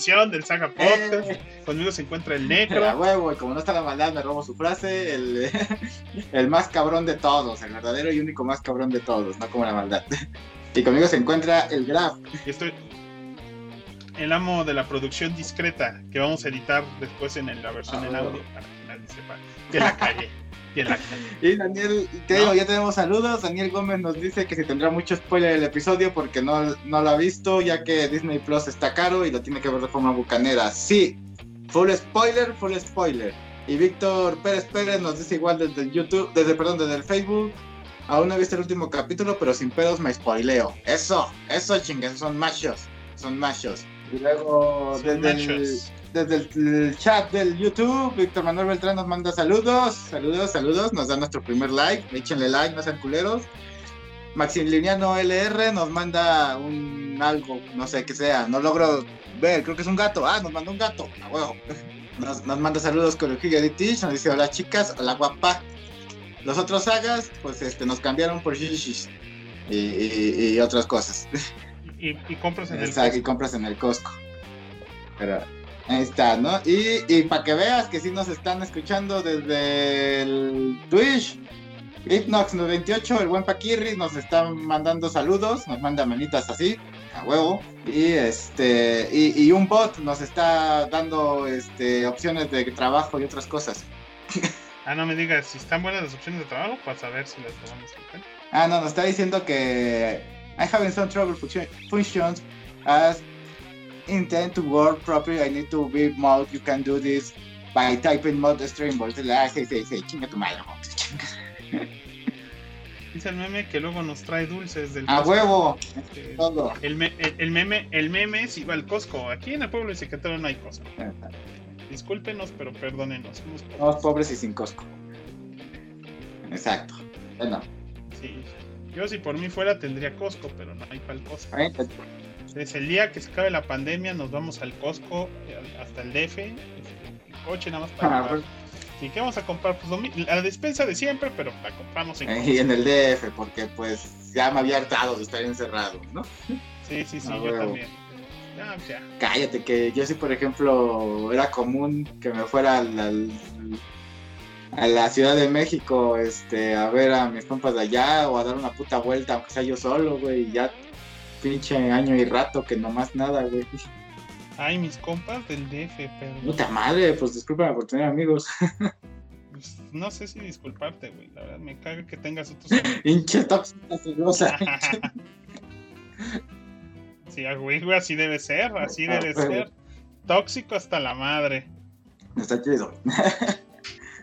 a edición del Saga Podcast. Eh. Conmigo se encuentra el A Necro. huevo, y como no está la maldad, me robo su frase. El, el más cabrón de todos, el verdadero y único más cabrón de todos, no como la maldad. Y conmigo se encuentra el Graf. Y estoy el amo de la producción discreta que vamos a editar después en la versión Ah, en bueno. audio para que nadie sepa que la cagué. Y Daniel, te digo, ya tenemos saludos. Daniel Gómez nos dice que si tendrá mucho spoiler el episodio porque no, no lo ha visto, ya que Disney Plus está caro y lo tiene que ver de forma bucanera. Sí, full spoiler, full spoiler. Y Víctor Pérez Pérez nos dice igual desde el YouTube, desde, perdón, desde el Facebook. Aún no he visto el último capítulo, pero sin pedos me spoileo. Eso, eso chingas, son machos, son machos. Y luego Son desde el. Desde el chat del YouTube, Víctor Manuel Beltrán nos manda saludos, saludos, saludos, nos da nuestro primer like, échenle like, no sean culeros. Maximiliano LR nos manda un algo, no sé qué sea, no logro ver, creo que es un gato, ah, nos manda un gato, a huevo. Nos, nos manda saludos con el Editich, nos dice hola chicas, hola guapa. Los otros sagas, pues este, nos cambiaron por shishis y, y- y otras cosas. Y, y compras en el Exacto, y compras en el Costco. Pero ahí está, ¿no? Y, y para que veas que sí nos están escuchando desde el Twitch. Hipnox98, el buen Paquirri, nos está mandando saludos, nos manda manitas así, a huevo. Y este y, y un bot nos está dando este opciones de trabajo y otras cosas. Ah, no me digas, si están buenas las opciones de trabajo, para saber si las tomamos en cuenta. Ah, no, nos está diciendo que I having some trouble function- functions as intend to work properly. I need to be mode. You can do this by typing mode stream. Ah, sí, sí, sí, chinga tu madre. Dice el meme que luego nos trae dulces del A Costco. huevo, Este, todo. El, me- el- el meme, el meme si va al Costco. Aquí en el pueblo de Secretario no hay Costco. Discúlpenos, pero perdónenos. somos pobres. Somos pobres y sin cosco. Exacto. Bueno, Sí. Yo si por mí fuera tendría Costco, pero no hay para el Costco. Desde el día que se acabe la pandemia nos vamos al Costco eh, hasta el DF. en coche nada más para Ah, pues, ¿Y qué vamos a comprar? Pues la despensa de siempre, pero la compramos en y en el DF, porque pues ya me había hartado de estar encerrado, ¿no? Sí, sí, sí, Ah, yo también. Ya. Cállate, que yo sí, por ejemplo, era común que me fuera al, al- a la Ciudad de México este, a ver a mis compas de allá o a dar una puta vuelta, aunque sea yo solo, güey. y Ya pinche año y rato que nomás nada, güey. Ay, mis compas del DF, perdón. Puta madre, pues discúlpame por tener amigos. Pues, no sé si disculparte, güey. La verdad, me caga que tengas otros amigos. Pinche tóxica celosa. sí, güey, güey, así debe ser, así Ah, debe ser. Tóxico hasta la madre. Está chido.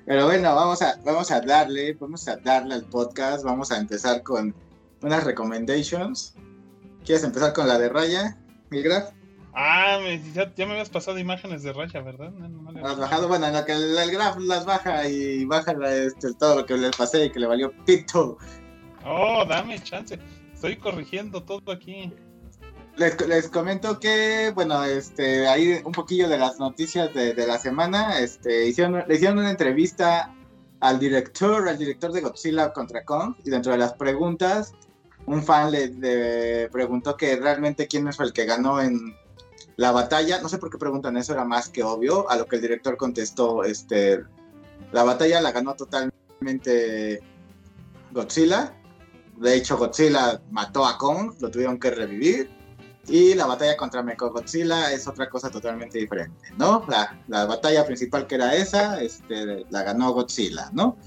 Pero bueno, vamos a, vamos a darle, vamos a darle al podcast. Vamos a empezar con unas recommendations. ¿Quieres empezar con la de Raya, mi graf? Ah, ya, ya me habías pasado imágenes de raya, ¿verdad? No, no, no le- Has bajado, bueno, en lo que el, el graf las baja y baja este, todo lo que le pasé y que le valió pito. Oh, dame chance. Estoy corrigiendo todo aquí. Les, les comento que, bueno, este, ahí un poquillo de las noticias de, de la semana, este, hicieron, le hicieron una entrevista al director, al director de Godzilla contra Kong, y dentro de las preguntas, un fan le, preguntó que realmente quién fue el que ganó en la batalla, no sé por qué preguntan eso, era más que obvio, a lo que el director contestó, este, la batalla la ganó totalmente Godzilla, de hecho Godzilla mató a Kong, lo tuvieron que revivir, y la batalla contra Mechagodzilla es otra cosa totalmente diferente, ¿no? La, la batalla principal que era esa, este, la ganó Godzilla, ¿no?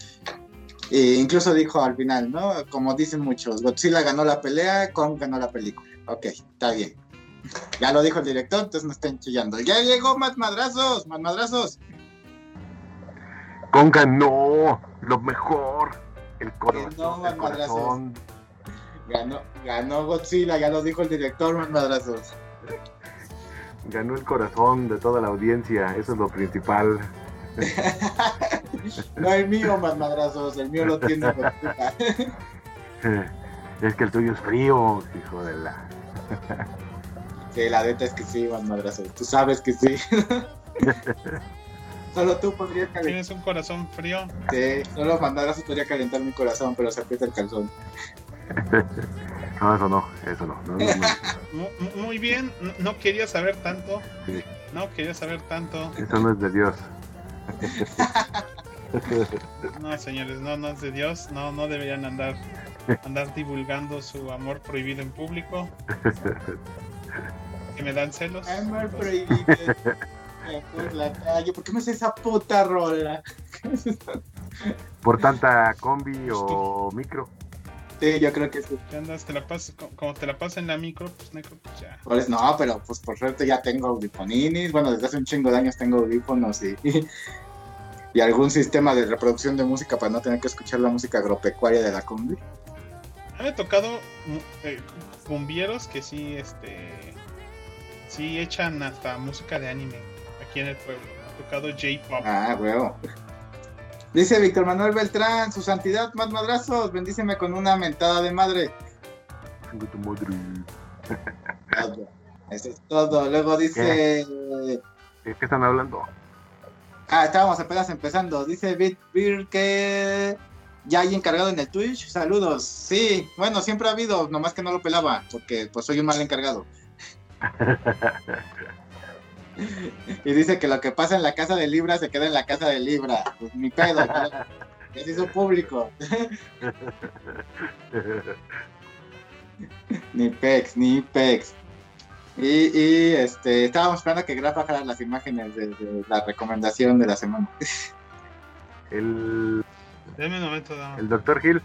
E incluso dijo al final, ¿no? Como dicen muchos, Godzilla ganó la pelea, Kong ganó la película. Ok, está bien. Ya lo dijo el director, entonces no estén chillando. Ya llegó más madrazos, más madrazos. Conga, no, lo mejor. El corazón, no, el madrazos. corazón. Ganó, ganó Godzilla, ya lo dijo el director, más madrazos. Ganó el corazón de toda la audiencia, eso es lo principal. No el mío, más madrazos, el mío lo tiene. Es que el tuyo es frío, hijo de la. Sí, la neta es que sí, más madrazos. Tú sabes que sí. Solo tú podrías calentar. Tienes un corazón frío. Sí, solo madrazos podría calentar mi corazón, pero se aprieta el calzón. No, eso no, eso no. no, no, no. Mu- Muy bien, no quería saber tanto. Sí. No quería saber tanto. Eso no es de Dios. No, señores, no, no es de Dios. No, no deberían andar andar divulgando su amor prohibido en público. Que me dan celos. Amor prohibido. Por la calle. ¿Por qué me hace esa puta rola? Por tanta combi o micro. Sí, yo creo que sí. ¿Qué andas? Te la pasas, co- como te la pasas en la micro, pues necro, pues ya. Pues no, pero pues por suerte ya tengo audifoninis. Bueno, desde hace un chingo de años tengo audífonos y, y algún sistema de reproducción de música para no tener que escuchar la música agropecuaria de la combi. Me tocado mu- eh, cumbieros que sí, este. Sí echan hasta música de anime aquí en el pueblo. Me ha tocado J-pop. Ah, huevo. Dice Víctor Manuel Beltrán, su santidad, más madrazos, bendíceme con una mentada de madre. Tu madre. Todo. Eso es todo. Luego dice. ¿De qué están hablando? Ah, estábamos apenas empezando. Dice Bit Beer que ya hay encargado en el Twitch. Saludos. Sí, bueno, siempre ha habido, nomás que no lo pelaba, porque pues soy un mal encargado. y dice que lo que pasa en la casa de Libra se queda en la casa de Libra. Pues mi pedo, se hizo público. Ni pex, ni pex. Y, y, este, estábamos esperando que Graf bajara las imágenes de, de la recomendación de la semana. El, Deme un momento, dama. el doctor Hill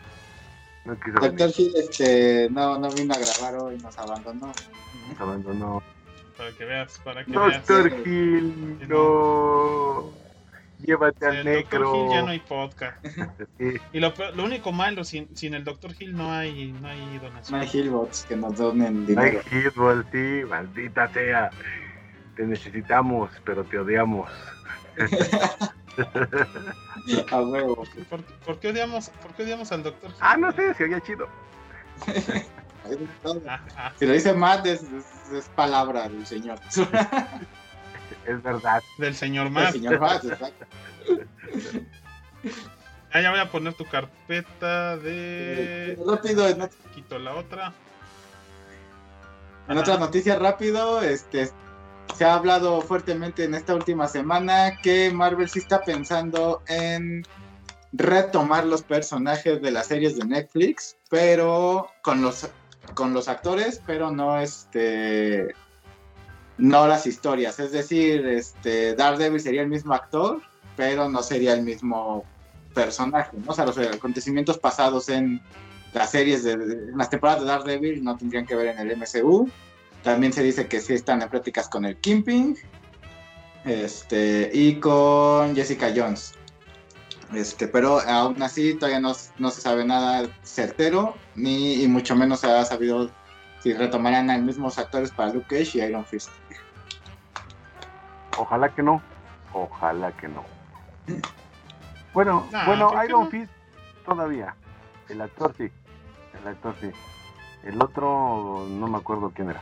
no quiso Doctor venir. Gil este, no, no vino a grabar hoy, nos abandonó. Nos abandonó. Para que veas, para que veas. Doctor Sí. Hill, no. Llévate Sin al negro. Hill ya no hay podcast. Sí, Y lo, lo único malo, sin, sin el Dr. Hill no hay, no hay donación. No hay Hillbots que nos donen No hay dinero. Hitball, sí, maldita sea. Te necesitamos, pero te odiamos. A huevo. ¿Por, por qué odiamos, ¿Por qué odiamos al Dr. Hill? Ah, no sé, se oía chido. Ah, ah. Si lo dice Matt, es, es- es palabra del señor. Es verdad. del señor Matt. señor Matt, exacto. Ah, ya voy a poner tu carpeta de. Rápido, en, ot- Quito la otra. en Ajá. otras noticias rápido, este se ha hablado fuertemente en esta última semana que Marvel sí está pensando en retomar los personajes de las series de Netflix, pero con los con los actores, pero no este no las historias, es decir, este Daredevil sería el mismo actor, pero no sería el mismo personaje, ¿no? O sea, los acontecimientos pasados en las series de, en las temporadas de Daredevil no tendrían que ver en el MCU. También se dice que sí están en pláticas con el Kimping este, y con Jessica Jones. Este, pero aún así todavía no, no se sabe nada certero, ni y mucho menos se ha sabido si retomarán a los mismos actores para Luke Cage y Iron Fist. Ojalá que no. Ojalá que no. Bueno, bueno, ¿por qué Iron no? Fist todavía. El actor sí. El actor sí. El otro no me acuerdo quién era.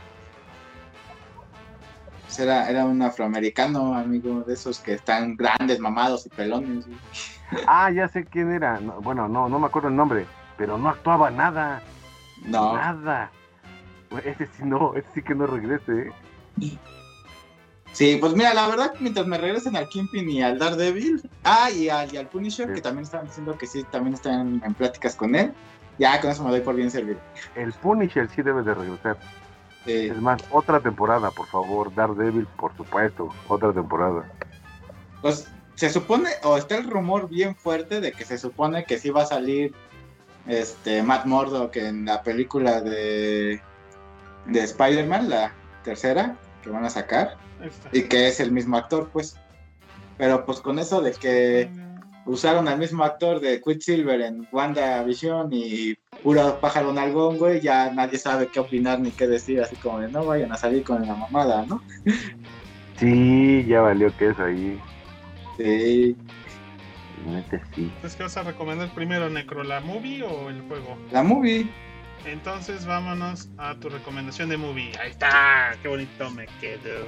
Pues era, era un afroamericano, amigo, de esos que están grandes, mamados y pelones. güey. Ah, ya sé quién era. No, bueno, no, no me acuerdo el nombre. Pero no actuaba nada. No, Nada. Ese sí no, ese sí que no regrese. ¿eh? Sí, pues mira, la verdad, mientras me regresen al Kingpin y al Daredevil, ah, y al, y al Punisher, Sí. que también están diciendo que sí, también están en pláticas con él, ya con eso me doy por bien servido. El Punisher sí debe de regresar. Es más, otra temporada, por favor. Daredevil, por supuesto. Otra temporada. pues se supone, o está el rumor bien fuerte de que se supone que sí va a salir este Matt Murdock en la película de, de Spider-Man, la tercera, que van a sacar, y que es el mismo actor, pues. Pero pues con eso de que usaron al mismo actor de Quicksilver en WandaVision y puro pájaro nalgón, güey, ya nadie sabe qué opinar ni qué decir, así como de no vayan a salir con la mamada, ¿no? Sí, ya valió que eso ahí. Sí, sí. Entonces, ¿qué vas a recomendar primero, Necro? ¿La movie o el juego? la movie. Entonces, vámonos a tu recomendación de movie. Ahí está, qué bonito me quedó.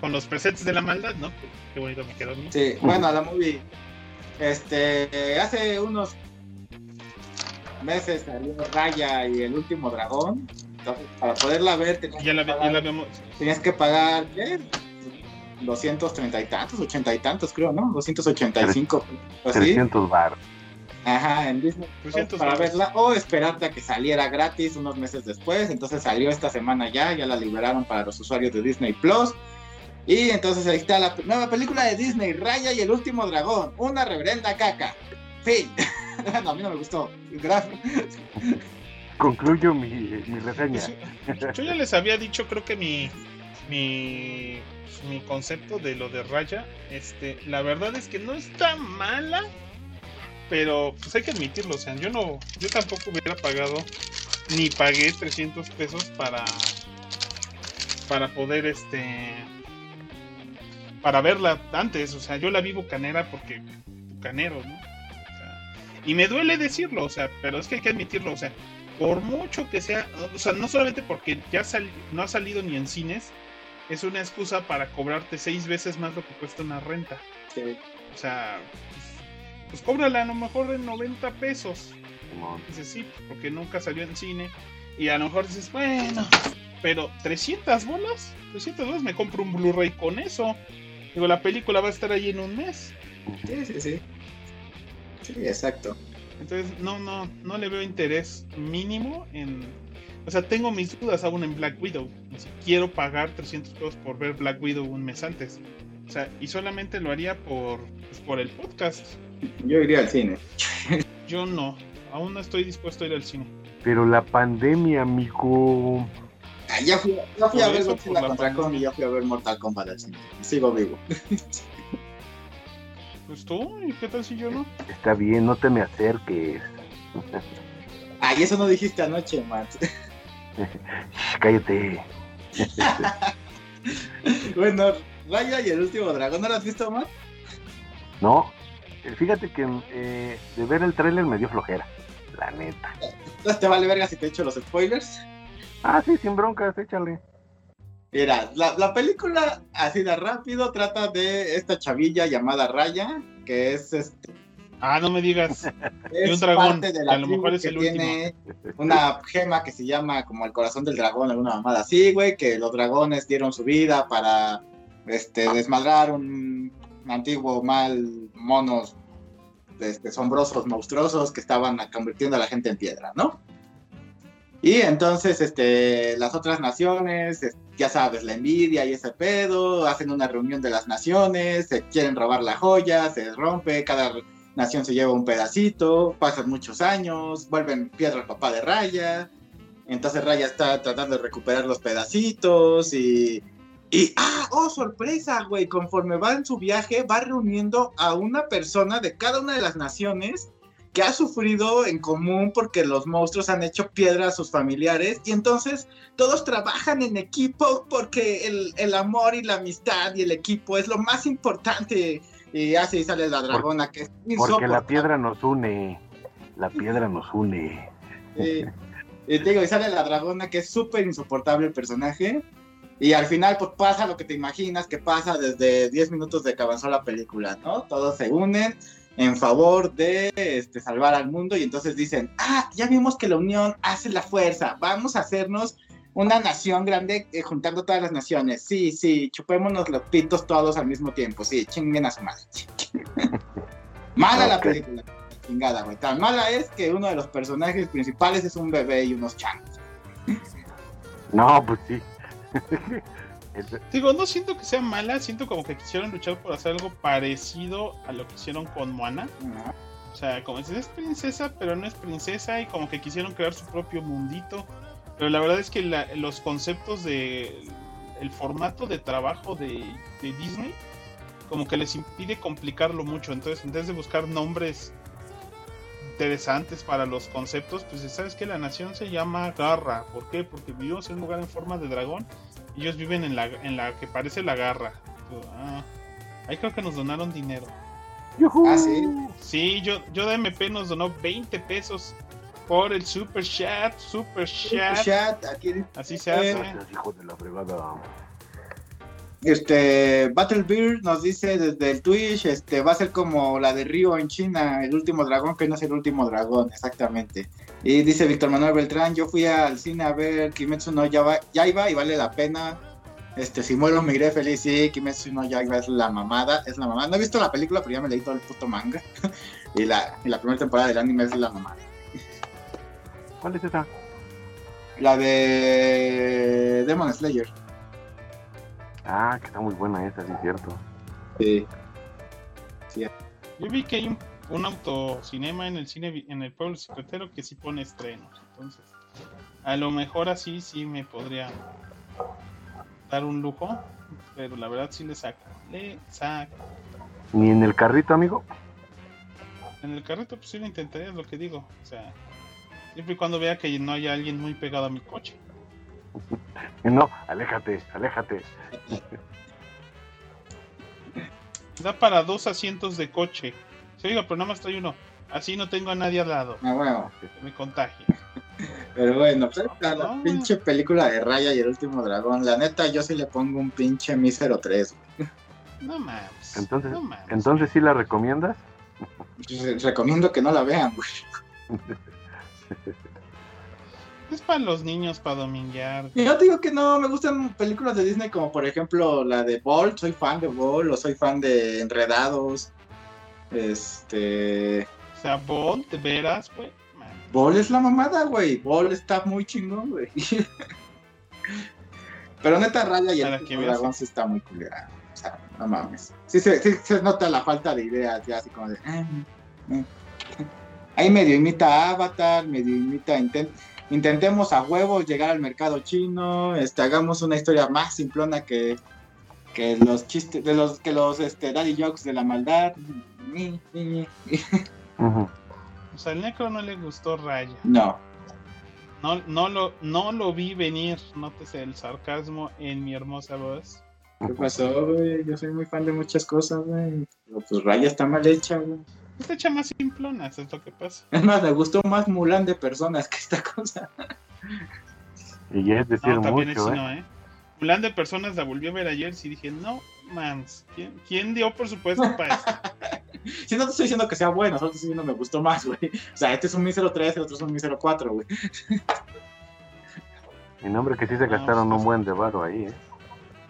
Con los presets de la maldad, ¿no? Qué bonito me quedó, ¿no? Sí, bueno, la movie. Este, hace unos meses salió Raya y el último dragón. Entonces, para poderla ver, tenías, Ya la, que, vi- ya pagar, la vemos. tenías que pagar, ¿qué? 230 y tantos, 80 y tantos, creo, ¿no? 285. o así. 300 bar. Ajá, en Disney 300 para verla o esperarte a que saliera gratis unos meses después. Entonces salió esta semana ya, ya la liberaron para los usuarios de Disney Plus. Y entonces ahí está la nueva película de Disney, Raya y el último dragón, una reverenda caca. Fin. no, a mí no me gustó. Gra- Concluyo mi, mi reseña. Yo ya les había dicho, creo que mi, mi, mi concepto de lo de Raya, este, la verdad es que no está mala, pero pues hay que admitirlo, o sea, yo no, yo tampoco hubiera pagado ni pagué 300 pesos para, para poder, este, para verla antes, o sea, yo la vi bucanera porque bucanero, ¿no? Y me duele decirlo, o sea, pero es que hay que admitirlo, o sea, por mucho que sea, o sea, no solamente porque ya sal- no ha salido ni en cines, es una excusa para cobrarte seis veces más lo que cuesta una renta. Sí. O sea, pues, pues cóbrala a lo mejor en 90 pesos. Dices, sí, porque nunca salió en cine. Y a lo mejor dices, bueno, pero 300 bolas, 300 bolas, me compro un Blu-ray con eso. Digo, la película va a estar ahí en un mes. Sí, sí, sí. Sí, exacto. Entonces, no, no, no le veo interés mínimo en. O sea, tengo mis dudas aún en Black Widow. O sea, quiero pagar 300 pesos por ver Black Widow un mes antes. O sea, y solamente lo haría por, pues, por el podcast. Yo iría al cine. Yo no, aún no estoy dispuesto a ir al cine. Pero la pandemia, amigo. Ah, Ya fui, ya fui a ver eso, la contra Kong pandemia. y ya fui a ver Mortal Kombat al cine. Sigo vivo. Pues tú, ¿y qué tal si yo no? Está bien, no te me acerques. Ay, eso no dijiste anoche, Matt. Cállate. bueno, Raya y el último dragón, ¿no lo has visto, Matt? No, fíjate que eh, de ver el tráiler me dio flojera. La neta. Entonces te vale verga si te echo los spoilers. Ah, sí, sin broncas, échale. Mira, la, la película, así de rápido, trata de esta chavilla llamada Raya, que es, este, Ah, no me digas. es un dragón, parte de la a lo mejor es que el tiene una gema que se llama como el corazón del dragón, alguna mamada así, güey, que los dragones dieron su vida para este, desmadrar un antiguo mal monos este, sombrosos, monstruosos que estaban convirtiendo a la gente en piedra, ¿no? Y entonces este, las otras naciones, es- ya sabes, la envidia y ese pedo, hacen una reunión de las naciones, se quieren robar la joya, se rompe, cada nación se lleva un pedacito, pasan muchos años, vuelven piedra al papá de Raya, entonces Raya está tratando de recuperar los pedacitos y... Y, ah, oh, sorpresa, güey, conforme va en su viaje, va reuniendo a una persona de cada una de las naciones que ha sufrido en común porque los monstruos han hecho piedra a sus familiares y entonces todos trabajan en equipo porque el, el amor y la amistad y el equipo es lo más importante. Y así sale la dragona que es Porque la piedra nos une. La piedra nos une. Sí. Y te digo, y sale la dragona que es súper insoportable el personaje. Y al final, pues pasa lo que te imaginas que pasa desde 10 minutos de que avanzó la película, ¿no? Todos se unen en favor de este, salvar al mundo y entonces dicen, ah, ya vimos que la unión hace la fuerza, vamos a hacernos una nación grande eh, juntando todas las naciones. Sí, sí, chupémonos los pitos todos al mismo tiempo, sí, chinguen a su madre. Mala la película, chingada, güey. Tan mala es que uno de los personajes principales es un bebé y unos changos. No, pues sí. Digo, no siento que sea mala, siento como que quisieron luchar por hacer algo parecido a lo que hicieron con Moana. O sea, como dices, es princesa, pero no es princesa y como que quisieron crear su propio mundito. Pero la verdad es que la- los conceptos de el formato de trabajo de, de Disney como que les impide complicarlo mucho. Entonces, en vez de buscar nombres interesantes para los conceptos, pues sabes que la nación se llama Garra. ¿Por qué? Porque vivimos en un lugar en forma de dragón y ellos viven en la, en la que parece la garra. Ah, ahí creo que nos donaron dinero. ¡Yujú! Ah, sí. Sí, yo, yo de MP nos donó 20 pesos por el super chat, super chat. Chat, aquí Así se hace. Gracias, hijo de la fregada. Este, Battlebeard nos dice desde el Twitch, este, va a ser como la de Río en China, el último dragón, que no es el último dragón, exactamente. Y dice Víctor Manuel Beltrán, yo fui al cine a ver Kimetsu no Yaiba, Yaiba y vale la pena. Este, si muero me iré feliz, sí, Kimetsu no Yaiba es la mamada, es la mamada. No he visto la película, pero ya me leí todo el puto manga. y, la, y la primera temporada del anime es la mamada. ¿Cuál es esa? La de Demon Slayer. Ah, que está muy buena esa, sí, cierto. Sí. Yo vi que hay un, un autocinema en el cine en el pueblo secretero que sí pone estrenos. Entonces, a lo mejor así sí me podría dar un lujo, pero la verdad sí le saca. Le saca. ¿Ni en el carrito, amigo? En el carrito, pues sí lo intentaría, es lo que digo. O sea, siempre y cuando vea que no haya alguien muy pegado a mi coche. No, aléjate, aléjate. Da para dos asientos de coche. Se oiga, pero nada más trae uno. Así no tengo a nadie al lado. Ah, bueno. Me contagie. Pero bueno, pues la, No. pinche película de Raya y el último dragón. La neta, yo sí le pongo un pinche mísero 3. No mames. Entonces, no mames. entonces sí la recomiendas. Recomiendo que no la vean, güey. Es para los niños, para dominguear. Y Yo te digo que no, me gustan películas de Disney como por ejemplo la de Ball, soy fan de Ball, o soy fan de Enredados. Este... O sea, Bond, de veras, güey. Ball es la mamada, güey. Ball está muy chingón, güey. Pero neta, Raya y el dragón sí está muy culera. O sea, no mames. Sí, se- sí se nota la falta de ideas, ya así como de... "Ah, ah". Ahí medio imita a Avatar, medio imita... inten- intentemos a huevos llegar al mercado chino, este, hagamos una historia más simplona que, que los chistes, de los que los este, daddy jokes de la maldad. Ujú. O sea, al Necro no le gustó Raya. No, No, no, lo, no lo vi venir. Nótese el sarcasmo en mi hermosa voz. ¿qué pasó, güey? Yo soy muy fan de muchas cosas, güey. Pero pues Raya está mal hecha, güey. Esta echa más simplona, eso es lo que pasa. Es más, me gustó más Mulan de personas que esta cosa. Y ya es decir No, también mucho, es ¿eh? no, ¿eh? Mulan de personas la volví a ver ayer y dije, no, mans, ¿quién, quién dio presupuesto para esto? Si no te estoy diciendo que sea bueno, solo te estoy diciendo me gustó más, güey. O sea, este es un mísero 3, el otro es un mísero 4, güey. Mi nombre que sí se No, gastaron pues- un buen de varo ahí, ¿eh?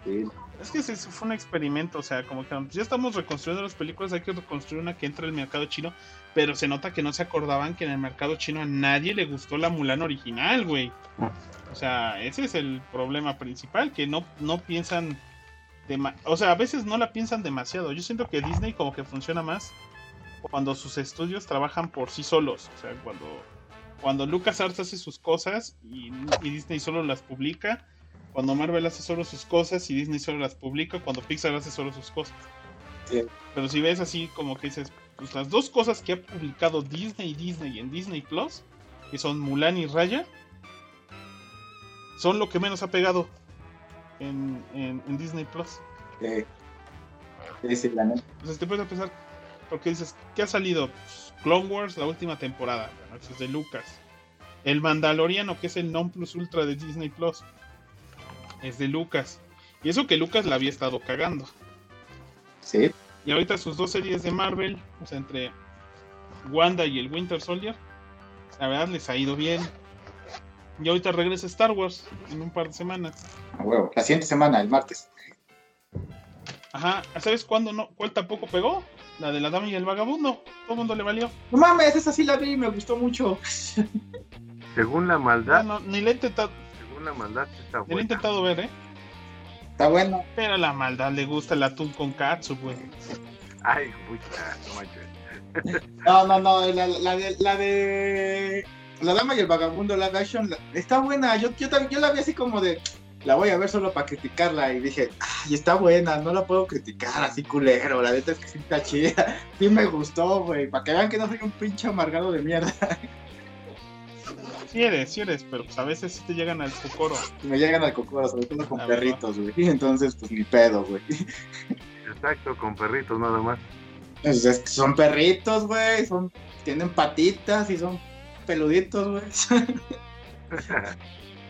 Sí. Es que ese fue un experimento, o sea, como que ya estamos reconstruyendo las películas, hay que reconstruir una que entra al mercado chino, pero se nota que no se acordaban que en el mercado chino a nadie le gustó la Mulan original, güey. O sea, ese es el problema principal, que no, no piensan, o sea, a veces no la piensan demasiado. Yo siento que Disney como que funciona más cuando sus estudios trabajan por sí solos, o sea, cuando, cuando LucasArts hace sus cosas y Disney solo las publica, cuando Marvel hace solo sus cosas y Disney solo las publica, cuando Pixar hace solo sus cosas. Sí. Pero si ves así como que dices, pues las dos cosas que ha publicado Disney y Disney en Disney Plus, que son Mulan y Raya, son lo que menos ha pegado en, en- en Disney Plus. Sí. Sí, sí, la neta. Entonces te puedes a pensar, porque dices, ¿qué ha salido? Pues, Clone Wars, la última temporada, eso es de Lucas. El Mandaloriano, que es el non plus ultra de Disney Plus, es de Lucas. Y eso que Lucas la había estado cagando. Sí. Y ahorita sus dos series de Marvel, o sea, entre Wanda y el Winter Soldier, la verdad les ha ido bien. Y ahorita regresa Star Wars en un par de semanas. A huevo. La siguiente semana, el martes. Ajá, ¿sabes cuándo no? ¿Cuál tampoco pegó? La de la dama y el vagabundo. Todo el mundo le valió. No mames, esa sí la vi y me gustó mucho. Según la maldad, no, ni la he intentado, la maldad está la he buena. intentado ver, ¿eh? Está bueno. Pero a la maldad le gusta el atún con katsu, güey. Ay, pucha, no manches. No, no, no. La, la de. La de. La dama y el vagabundo live action la- está buena. Yo, yo, también- yo la vi así como de. La voy a ver solo para criticarla. Y dije, ay, está buena. No la puedo criticar así culero. La neta es que sí está chida. Sí me gustó, güey. Para que vean que no soy un pinche amargado de mierda. Sí eres, sí eres, pero pues a veces sí te llegan al cocoro. Me llegan al cocoro, sobre todo con verdad. perritos, güey. Entonces, pues ni pedo, güey. Exacto, con perritos nada más. Pues, es que son perritos, güey. Son, tienen patitas y son peluditos, güey.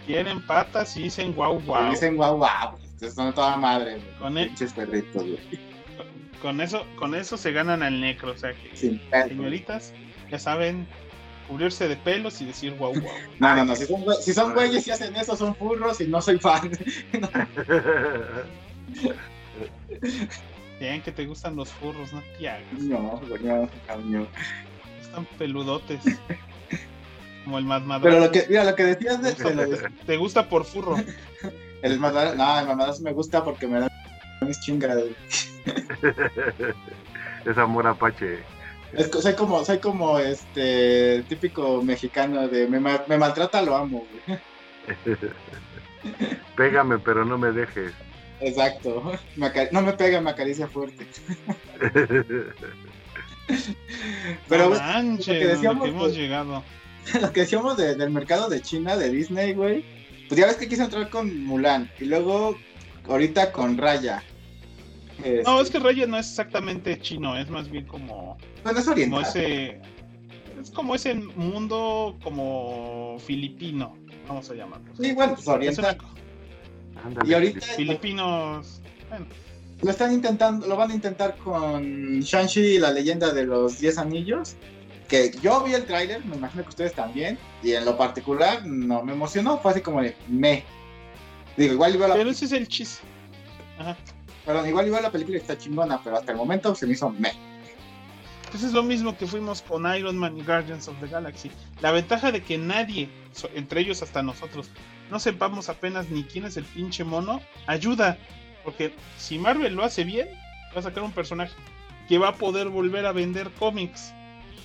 Tienen patas y dicen guau Y guau. Dicen guau, guau. güey. Están toda madre, güey. Con, e- Pinches perritos, güey. con eso, con eso se ganan al necro, o sea que señoritas, ya saben, cubrirse de pelos y decir guau guau. No, no, no. Si son, güey- si son güeyes y hacen eso, son furros y no soy fan. Bien que te gustan los furros, no te hagas. No, no, no, no. Están peludotes. Como el más Pero madre. lo que, mira, lo que decías de, de- Te gusta por furro. el madra- no, el mamadas me gusta porque me da mis chingas. es amor apache. Es soy como, soy como este típico mexicano de me, me maltrata, lo amo, güey. Pégame, pero no me dejes. Exacto. Me no me pega, me acaricia fuerte. Pero manches, lo que lo decíamos, que hemos pues, llegado. lo que decíamos de- del mercado de China, de Disney, güey. Pues ya ves que quiso entrar con Mulan y luego ahorita con Raya. Este, No, es que Raya no es exactamente chino, es más bien como, bueno, es como oriental. ese. Es como ese mundo como filipino, vamos a llamarlo. Sí, bueno, pues oriental. Ándale. Y ahorita filipinos. Bueno, lo están intentando, lo van a intentar con Shang-Chi y la leyenda de los 10 anillos. Que yo vi el tráiler, me imagino que ustedes también, y en lo particular no me emocionó, fue así como de me. Digo, igual iba la, pero ese es el chiste. Ajá. Perdón, igual iba la película está chingona, pero hasta el momento se me hizo me. Pues es lo mismo que fuimos con Iron Man y Guardians of the Galaxy. La ventaja de que nadie, entre ellos hasta nosotros, no sepamos apenas ni quién es el pinche mono, ayuda. Porque si Marvel lo hace bien, va a sacar un personaje que va a poder volver a vender cómics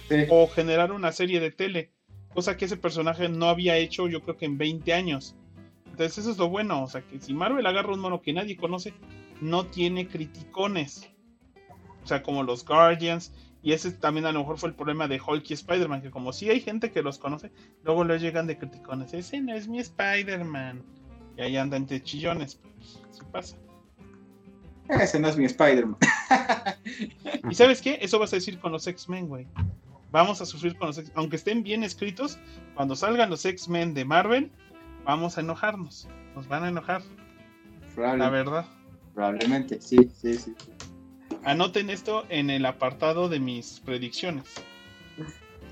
Sí. o generar una serie de tele. Cosa que ese personaje no había hecho yo creo que en 20 años. Entonces eso es lo bueno. O sea que si Marvel agarra un mono que nadie conoce, no tiene criticones. O sea, como los Guardians. Y ese también a lo mejor fue el problema de Hulk y Spider-Man. Que como sí hay gente que los conoce, luego les llegan de criticones. Ese no es mi Spider-Man. Y ahí andan de chillones. Pues, pasa. Ese no es mi Spider-Man. ¿Y sabes qué? Eso vas a decir con los X-Men, güey. Vamos a sufrir con los X-Men. Aunque estén bien escritos, cuando salgan los X-Men de Marvel, vamos a enojarnos. Nos van a enojar, la verdad. Probablemente, sí, sí, sí. Anoten esto en el apartado de mis predicciones.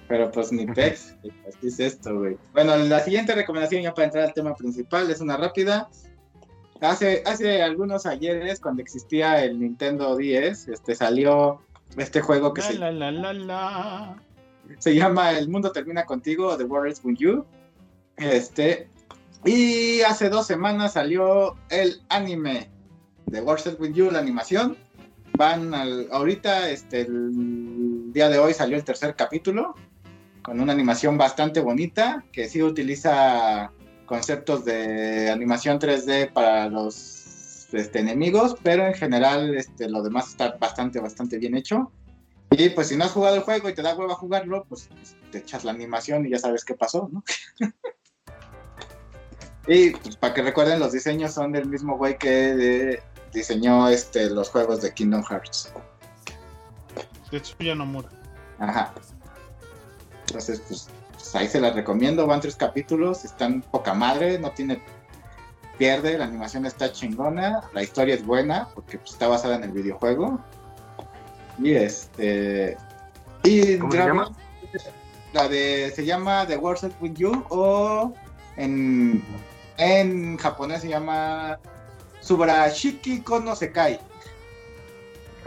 Pero pues ni pex, así es esto, güey. Bueno, la siguiente recomendación ya para entrar al tema principal es una rápida. Hace, hace algunos ayeres, cuando existía el Nintendo 10, este salió este juego que La, se, la, la, la, la. se llama El Mundo Termina Contigo The World Ends With You. Este, y hace dos semanas salió el anime de World Ends With You, la animación. Van al, ahorita, este, el día de hoy salió el tercer capítulo con una animación bastante bonita que sí utiliza conceptos de animación 3D para los este, enemigos, pero en general este, lo demás está bastante, bastante bien hecho. Y pues si no has jugado el juego y te da hueva jugarlo, pues, te echas la animación y ya sabes qué pasó, ¿no? y pues, para que recuerden, los diseños son del mismo güey que de- diseñó este, los juegos de Kingdom Hearts. Tetsuya Nomura. Ajá. Entonces, pues, pues, ahí se las recomiendo. Van tres capítulos, están poca madre, no tiene pierde, la animación está chingona, la historia es buena porque pues, está basada en el videojuego. Y este. Y ¿Cómo se llama? La de. Se llama The World With You o en, en japonés se llama Subarashiki Kono Sekai.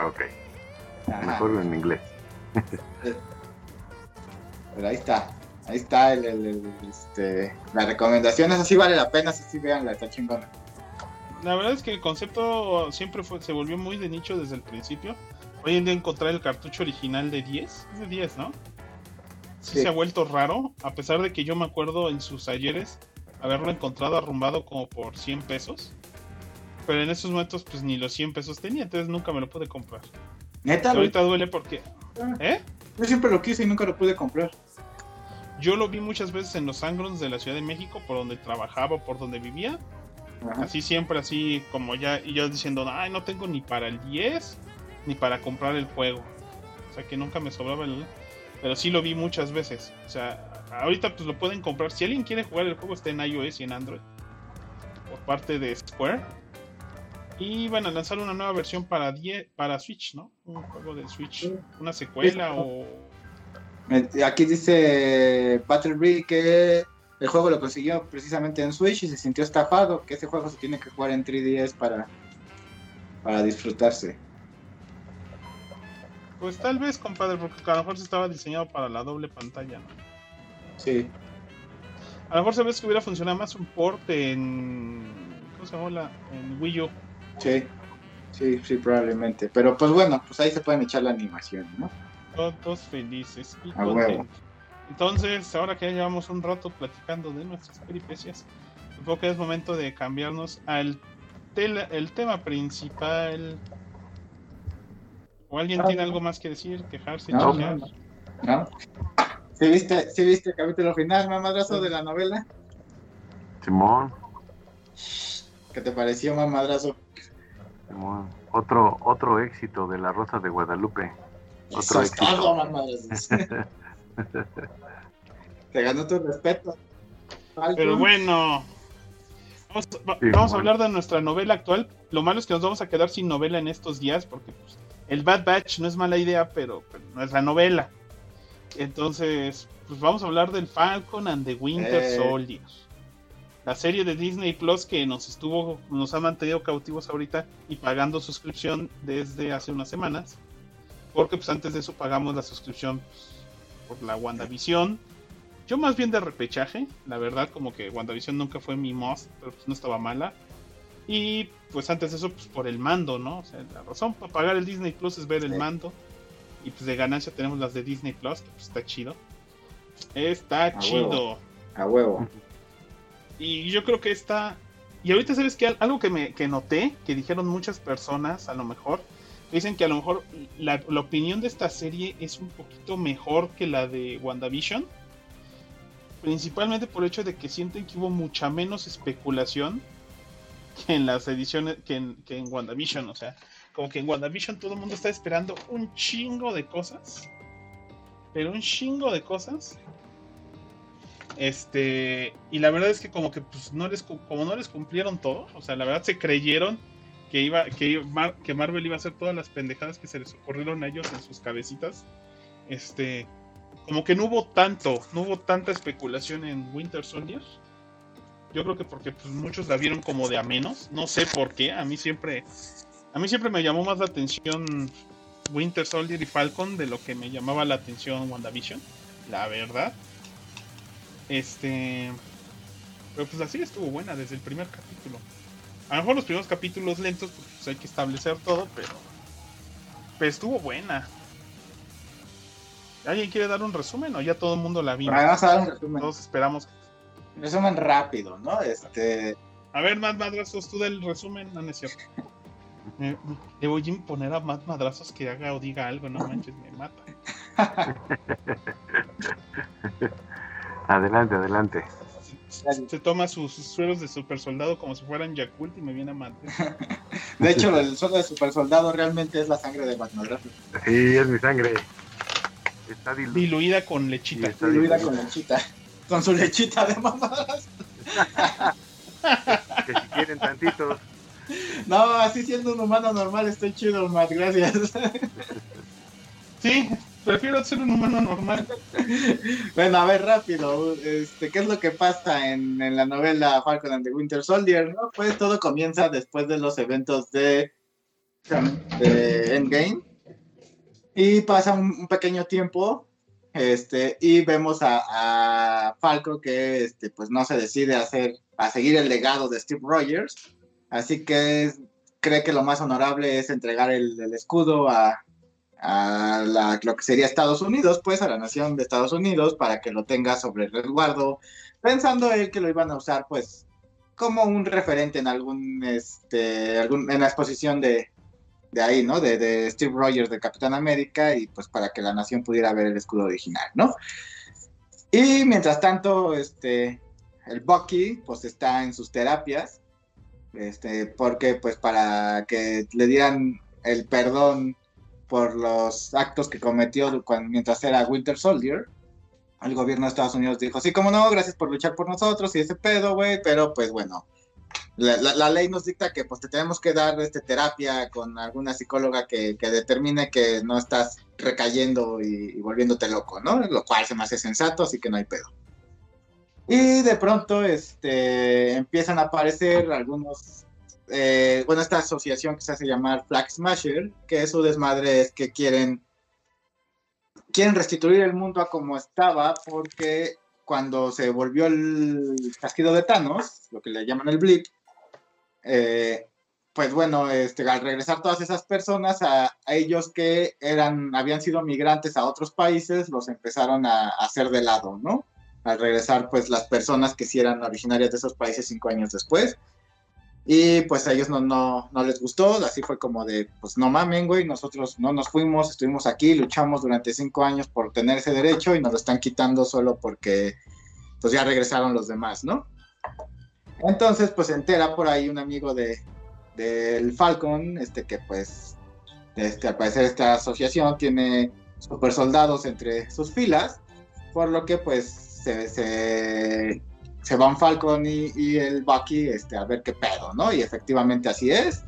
Ok, Ajá. mejor en inglés. Pero ahí está. Ahí está el, el- el, este, la recomendación. Eso sí vale la pena. Eso sí, veanla, está chingona. La verdad es que el concepto siempre fue, se volvió muy de nicho desde el principio. Hoy en día encontrar el cartucho original de 10, es de 10, ¿no? Sí, Sí. se ha vuelto raro, a pesar de que yo me acuerdo en sus ayeres haberlo encontrado arrumbado como por 100 pesos. Pero en esos momentos pues ni los 100 pesos tenía, entonces nunca me lo pude comprar. Neta, güey, ahorita duele porque... ¿Eh? yo siempre lo quise y nunca lo pude comprar. Yo lo vi muchas veces en los Sangrons de la Ciudad de México, por donde trabajaba, por donde vivía. Ajá. Así siempre, así como ya, y yo diciendo, ay, no tengo ni para el 10, ni para comprar el juego. O sea que nunca me sobraba el... Pero sí lo vi muchas veces. O sea, ahorita pues lo pueden comprar. Si alguien quiere jugar el juego, está en iOS y en Android. Por parte de Square. Y van a lanzar una nueva versión para 10, para Switch, ¿no? Un juego de Switch, una secuela o Aquí dice Battle que el juego lo consiguió precisamente en Switch y se sintió estafado, que ese juego se tiene que jugar en 3DS para, para disfrutarse. Pues tal vez, compadre, porque a lo mejor se estaba diseñado para la doble pantalla, ¿no? Sí. A lo mejor sabes que hubiera funcionado más un port en. ¿Cómo se llama? la- En Wii U. Sí, sí, sí, probablemente. Pero pues bueno, pues ahí se pueden echar la animación, ¿no? Todos felices y A huevo. Entonces, ahora que ya llevamos un rato platicando de nuestras peripecias, supongo que es momento de cambiarnos al tela- el tema principal. ¿O alguien Ah, tiene no. algo más que decir? ¿Quejarse? No, no, ¿No? ¿Sí viste, sí viste el capítulo final, mamadrazo, de la novela? Simón, ¿Qué te pareció, mamadrazo? Otro, otro éxito de la Rosa de Guadalupe. Eso Otro es éxito. todo. Te ganó tu respeto. Pero bueno, vamos, va- Sí, vamos a hablar de nuestra novela actual. Lo malo es que nos vamos a quedar sin novela en estos días porque pues, el Bad Batch no es mala idea, pero, pero no es la novela. Entonces, pues vamos a hablar del Falcon and the Winter Eh. Soldier. La serie de Disney Plus que nos estuvo, nos ha mantenido cautivos ahorita y pagando suscripción desde hace unas semanas. Porque pues antes de eso pagamos la suscripción pues, por la WandaVision. Yo más bien de repechaje, la verdad, como que WandaVision nunca fue mi must, pero pues no estaba mala. Y pues antes de eso, pues por el mando, ¿no? O sea, la razón para pagar el Disney Plus es ver el mando. Y pues de ganancia tenemos las de Disney Plus, que pues está chido. Está A chido. huevo. A huevo. Y yo creo que está. Y ahorita, ¿sabes qué? Algo que, me, que noté, que dijeron muchas personas, a lo mejor, dicen que a lo mejor la, la opinión de esta serie es un poquito mejor que la de WandaVision. Principalmente por el hecho de que sienten que hubo mucha menos especulación que en las ediciones, que en, que en WandaVision. O sea, como que en WandaVision todo el mundo está esperando un chingo de cosas. Pero un chingo de cosas. Este, y la verdad es que como que pues no les como no les cumplieron todo, o sea, la verdad se creyeron que iba que que Marvel iba a hacer todas las pendejadas que se les ocurrieron a ellos en sus cabecitas. Este, como que no hubo tanto, no hubo tanta especulación en Winter Soldier. Yo creo que porque pues muchos la vieron como de a menos, no sé por qué, a mí siempre a mí siempre me llamó más la atención Winter Soldier y Falcon de lo que me llamaba la atención WandaVision, la verdad. Este. Pero pues la serie estuvo buena desde el primer capítulo. A lo mejor los primeros capítulos lentos, pues, pues, hay que establecer todo, pero. Pero estuvo buena. ¿Alguien quiere dar un resumen o ya todo el mundo la vimos? Vamos a dar un resumen. Todos esperamos. Resumen rápido, ¿no? Este. A ver, Matt Madrazos, tú del resumen, no, no es cierto. Me- me- Le voy a imponer a Matt Madrazos que haga o diga algo, no manches, me mata. Adelante, adelante. Se, toma sus, sus sueros de super soldado como si fueran Yakult y me viene a matar. De hecho, el suelo de super soldado realmente es la sangre de Batman. Sí, es mi sangre. Está dilu- Diluida con lechita. Sí. Está Diluida con lechita. Con su lechita de mamadas. Que si quieren tantitos. No, así siendo un humano normal estoy chido, Matt, gracias. Sí, prefiero ser un humano normal. Bueno, a ver, rápido. Este, ¿Qué es lo que pasa en, en la novela Falcon and the Winter Soldier? ¿no? Pues todo comienza después de los eventos de, de Endgame. Y pasa un, un pequeño tiempo. Este, y vemos a, a Falco que este, pues no se decide hacer, a seguir el legado de Steve Rogers. Así que cree que lo más honorable es entregar el, el escudo a, a la- lo que sería Estados Unidos, pues a la nación de Estados Unidos, para que lo tenga sobre resguardo, pensando él que lo iban a usar, pues, como un referente en algún, este, algún, en la exposición de, de ahí, ¿no? De, de Steve Rogers, de Capitán América, y pues para que la nación pudiera ver el escudo original, ¿no? Y mientras tanto, este, el Bucky, pues está en sus terapias, este, porque pues para que le dieran el perdón por los actos que cometió mientras era Winter Soldier. El gobierno de Estados Unidos dijo, sí, como no, gracias por luchar por nosotros y ese pedo, güey, pero pues bueno, la, ley nos dicta que pues te tenemos que dar este, terapia con alguna psicóloga que, determine que no estás recayendo y, volviéndote loco, ¿no? Lo cual se me hace sensato, así que no hay pedo. Y de pronto este, empiezan a aparecer algunos, eh, bueno, esta asociación que se hace llamar Flag Smasher, que su desmadre es que quieren, quieren restituir el mundo a como estaba porque cuando se volvió el casquido de Thanos, lo que le llaman el blip, eh, pues bueno, este, al regresar todas esas personas, a, ellos que eran, habían sido migrantes a otros países, los empezaron a, hacer de lado, ¿no? Al regresar, pues las personas que sí eran originarias de esos países cinco años después. Y pues a ellos no, no, no les gustó, así fue como de, pues no mamen, güey, nosotros no nos fuimos, estuvimos aquí, luchamos durante cinco años por tener ese derecho y nos lo están quitando solo porque pues ya regresaron los demás, ¿no? Entonces, pues se entera por ahí un amigo de del Falcon, este que pues, este, al parecer esta asociación tiene super soldados entre sus filas, por lo que pues se, se, van Falcon y, el Bucky este, a ver qué pedo, ¿no? Y efectivamente así es.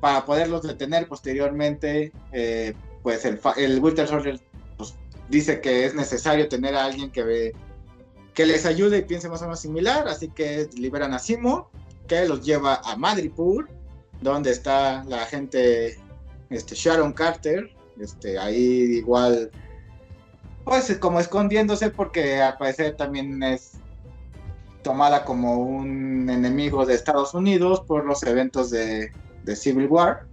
Para poderlos detener posteriormente, eh, pues el, el Winter Soldier pues, dice que es necesario tener a alguien que que les ayude y piense más o menos similar, así que liberan a Simo, que los lleva a Madripoor, donde está la gente este, Sharon Carter, este, ahí igual, pues como escondiéndose porque al parecer también es tomada como un enemigo de Estados Unidos por los eventos de, Civil War.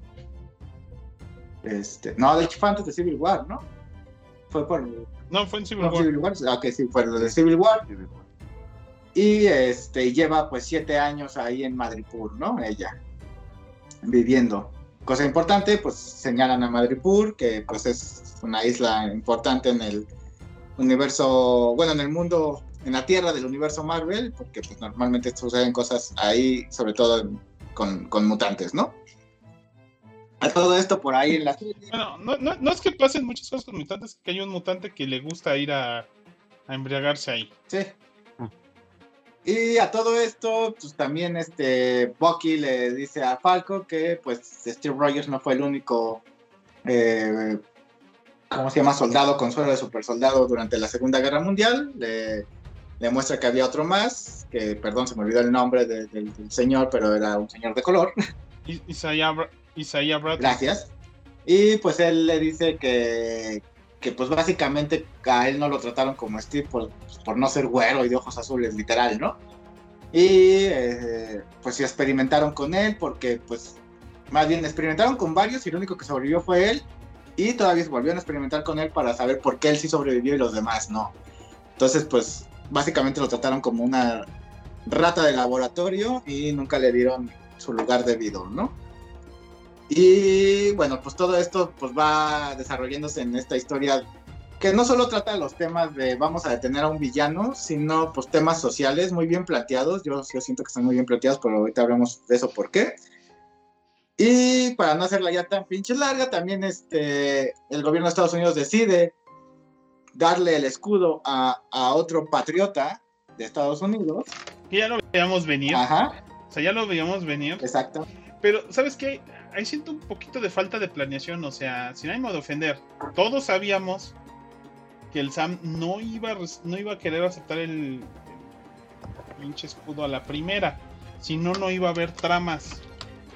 Este, no, de hecho fue antes de Civil War, ¿no? Fue por no, fue en Civil War. Ah, sí, fue de Civil War. Y este, lleva pues siete años ahí en Madripur, ¿no? Ella, viviendo. Cosa importante, pues señalan a Madripur, que pues es una isla importante en el universo, bueno, en el mundo, en la tierra del universo Marvel, porque pues normalmente suceden cosas ahí, sobre todo con, con mutantes, ¿no? a todo esto por ahí en la Bueno, no, no, no, es que pasen muchas cosas con mutantes, que hay un mutante que le gusta ir a, a embriagarse ahí. Sí. Y a todo esto, pues también este Bucky le dice a Falco que pues Steve Rogers no fue el único, eh, ¿cómo se llama? Soldado con suelo de super soldado durante la Segunda Guerra Mundial. Le, le muestra que había otro más, que perdón, se me olvidó el nombre del señor, pero era un señor de color. Isaiah, Isaiah Gracias. Y pues él le dice que, que pues básicamente a él no lo trataron como Steve por, por no ser güero y de ojos azules, literal, ¿no? Y eh, pues sí experimentaron con él porque pues más bien experimentaron con varios y el único que sobrevivió fue él y todavía se volvieron a experimentar con él para saber por qué él sí sobrevivió y los demás no. Entonces pues básicamente lo trataron como una rata de laboratorio y nunca le dieron su lugar debido, ¿no? Y bueno, pues todo esto pues va desarrollándose en esta historia que no solo trata los temas de vamos a detener a un villano, sino pues temas sociales muy bien planteados. Yo, yo siento que están muy bien planteados, pero ahorita hablamos de eso por qué. Y para no hacerla ya tan pinche larga, también este, el gobierno de Estados Unidos decide darle el escudo a, a otro patriota de Estados Unidos. Que ya lo veíamos venir. Ajá. O sea, ya lo veíamos venir. Exacto. Pero, ¿sabes qué? ahí siento un poquito de falta de planeación, o sea, sin ánimo de ofender. Todos sabíamos que el Sam no iba, no iba a querer aceptar el, pinche escudo a la primera, si no, no iba a haber tramas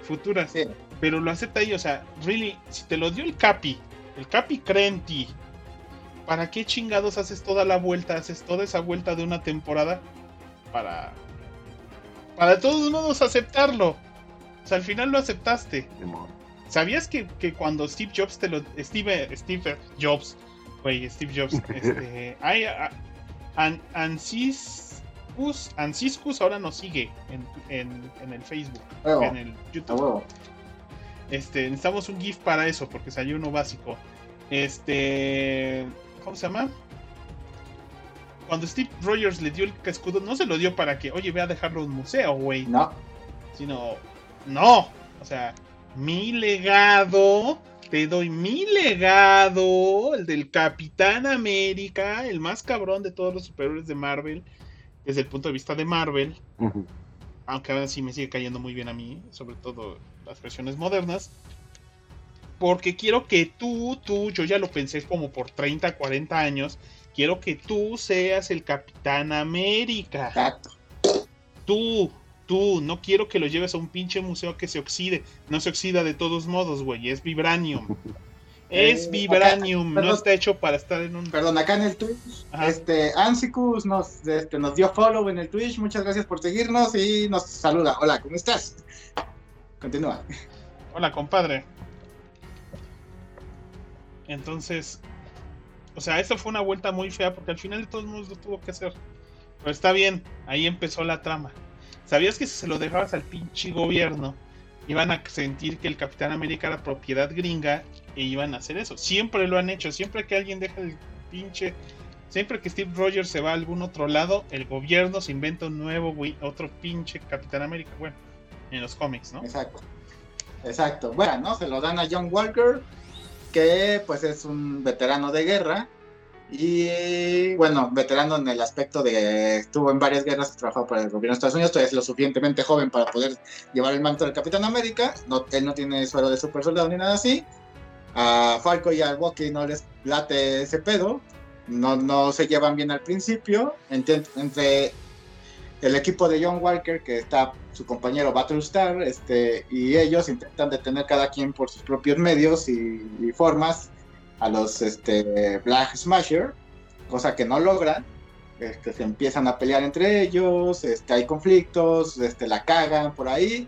futuras. Pero lo acepta ahí, o sea, really, si te lo dio el Capi, el Capi Crenti, ¿para qué chingados haces toda la vuelta, haces toda esa vuelta de una temporada para para todos modos aceptarlo? O sea, al final lo aceptaste. ¿Sabías que, cuando Steve Jobs te lo. Steve, Steve Jobs, güey, Steve Jobs, este. Hay. Anciscus, ahora nos sigue en, el Facebook, en el YouTube. Este, necesitamos un GIF para eso, porque salió uno básico. Este. ¿Cómo se llama? Cuando Steve Rogers le dio el escudo, no se lo dio para que, oye, ve a dejarlo en un museo, güey. No. Sino, no, o sea, mi legado, te doy mi legado, el del Capitán América, el más cabrón de todos los superhéroes de Marvel, desde el punto de vista de Marvel. aunque ahora sí me sigue cayendo muy bien a mí, sobre todo las versiones modernas. Porque quiero que tú, tú, yo ya lo pensé como por 30, 40 años, quiero que tú seas el Capitán América. Exacto. Tú, tú, no quiero que lo lleves a un pinche museo que se oxide. No se oxida de todos modos, güey, es vibranium. Es Eh, vibranium, acá- no está hecho para estar en un... Perdón, acá en el Twitch, Ajá. este, Ansicus nos, este, nos dio follow en el Twitch, muchas gracias por seguirnos y nos saluda. Hola, ¿cómo estás? Continúa. Hola, compadre. Entonces, o sea, esta fue una vuelta muy fea porque al final de todos modos lo tuvo que hacer. Pero está bien, ahí empezó la trama. ¿Sabías que si se lo dejabas al pinche gobierno, iban a sentir que el Capitán América era propiedad gringa e iban a hacer eso? Siempre lo han hecho, siempre que alguien deja el pinche... Siempre que Steve Rogers se va a algún otro lado, el gobierno se inventa un nuevo, otro pinche Capitán América. Bueno, en los cómics, ¿no? Exacto. Exacto. Bueno, ¿no? Se lo dan a John Walker, que pues es un veterano de guerra. Y bueno, veterano en el aspecto de estuvo en varias guerras, trabajó para el gobierno de Estados Unidos, todavía es lo suficientemente joven para poder llevar el manto del Capitán América. No, él no tiene suero de super soldado ni nada así. A Falco y a Bucky no les late ese pedo. No, no se llevan bien al principio. Entre el equipo de John Walker, que está su compañero Battlestar, este, y ellos intentan detener cada quien por sus propios medios y, formas a los este, Black Smasher, cosa que no logran. Este, se empiezan a pelear entre ellos, este, hay conflictos, este, la cagan por ahí.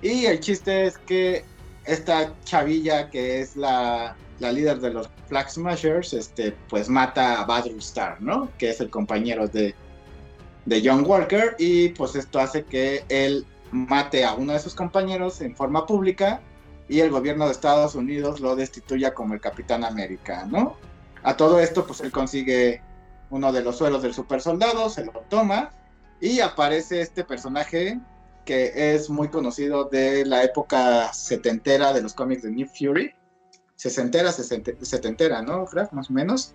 Y el chiste es que esta chavilla que es la, la líder de los Flag Smashers, este, pues mata a Battlestar, ¿no? Que es el compañero de, de John Walker y pues esto hace que él mate a uno de sus compañeros en forma pública y el gobierno de Estados Unidos lo destituya como el Capitán América, ¿no? A todo esto pues él consigue uno de los suelos del super soldado, se lo toma y aparece este personaje que es muy conocido de la época setentera de los cómics de Nick Fury. Sesentera, sesente- setentera, ¿no? Craft, más o menos.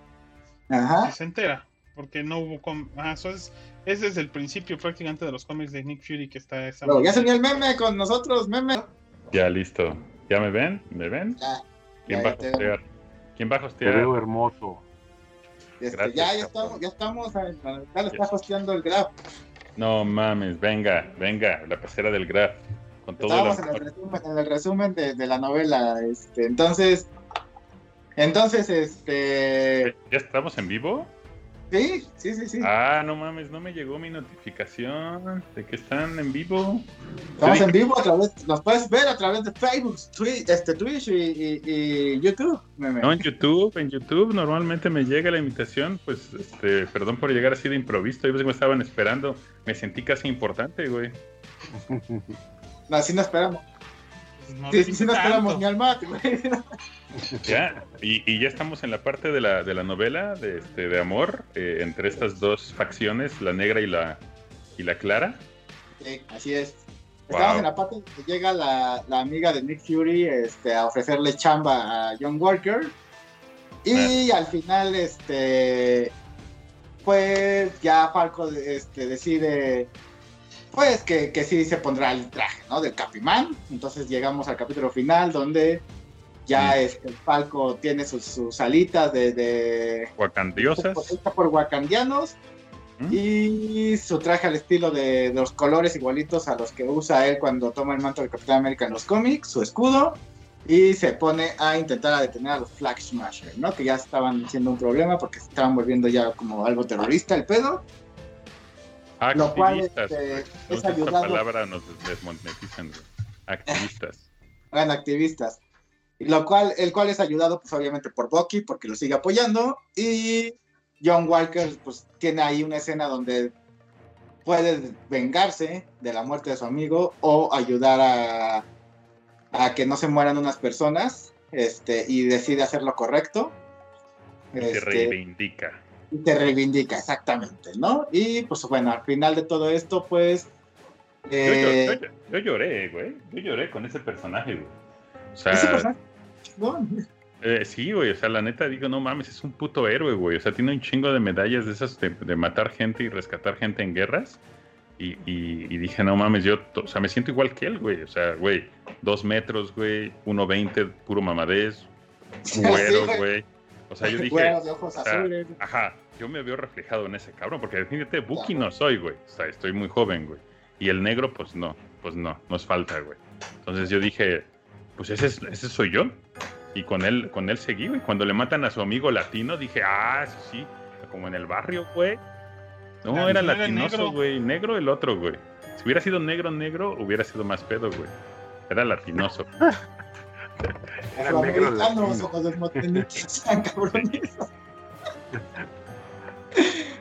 Ajá. se entera. Porque no hubo. com- Ah, eso es, es desde el principio prácticamente de los cómics de Nick Fury que está esa. Luego, ya se unió el meme con nosotros, meme. Ya listo. ¿Ya me ven? ¿Me ven? Ya, ¿Quién ya, va a ya hostear? ¿Quién va a Te hostear? veo hermoso. este, Gracias, ya, ya estamos, ya estamos, ya le está hosteando el grab. No mames, venga, venga, la pecera del Graf. Con todo Estábamos el en el resumen, en el resumen de, de la novela, este, entonces, entonces, este, ¿Ya estamos en vivo? Sí, sí, sí, sí, Ah, no mames, no me llegó mi notificación de que están en vivo. estamos en vivo a través, nos puedes ver a través de Facebook, Twitch, este, Twitch y, y- y YouTube, meme. No, en YouTube, en YouTube normalmente me llega la invitación, pues, este, perdón por llegar así de improviso, yo pensé que me estaban esperando, me sentí casi importante, güey. Así no esperamos, no sí, lo sí, hice no esperamos tanto. ni al mate, güey. Ya, y, y ya estamos en la parte de la, de la novela de, este, de amor eh, entre estas dos facciones, la negra y la, y la clara. Sí, así es. Estamos en la parte que llega la, la amiga de Nick Fury este, a ofrecerle chamba a John Walker. Y al final, este, pues ya Falco este, decide, pues que, que sí se pondrá el traje, ¿no? Del Capimán. Entonces llegamos al capítulo final donde ya Mm. este, Falco tiene sus, sus alitas de, de Wakandiosas. hecha por wakandianos ¿Mm? y su traje al estilo de, de los colores igualitos a los que usa él cuando toma el manto del Capitán América en los cómics, su escudo, y se pone a intentar a detener a los Flag Smasher, ¿no? Que ya estaban siendo un problema porque se estaban volviendo ya como algo terrorista el pedo. Lo cual, Activistas. este, es ayudado. palabra nos desmonetizan. Activistas. eran activistas. Lo cual, el cual es ayudado, pues obviamente por Bucky, porque lo sigue apoyando. Y John Walker, pues tiene ahí una escena donde puede vengarse de la muerte de su amigo o ayudar a, a que no se mueran unas personas. Este, y decide hacer lo correcto. Y se Este, reivindica. Y te reivindica, exactamente, ¿no? Y pues bueno, al final de todo esto, pues. Yo, eh, yo- yo- yo lloré, güey. Yo lloré con ese personaje, güey. O sea, ese personaje, eh, sí, güey. O sea, la neta digo, no mames, es un puto héroe, güey. O sea, tiene un chingo de medallas de esas de, de matar gente y rescatar gente en guerras. Y, y- y dije, no mames, yo, o sea, me siento igual que él, güey. O sea, güey, dos metros, güey, 1.20, puro mamadez, güero, Sí, güey. O sea, yo dije, de ojos o sea, azules. ajá, yo me veo reflejado en ese cabrón, porque definitivamente Buki no soy, güey. O sea, estoy muy joven, güey. Y el negro, pues no, pues no, nos falta, güey. Entonces yo dije, pues ese, es- ese soy yo. Y con él, con él seguí, güey. Cuando le matan a su amigo latino, dije, ah, sí, sí, como en el barrio, güey. No, era no era latinoso, güey. Negro el otro, güey. Si hubiera sido negro, negro, hubiera sido más pedo, güey. Era latinoso. Era negro latino. cabrones.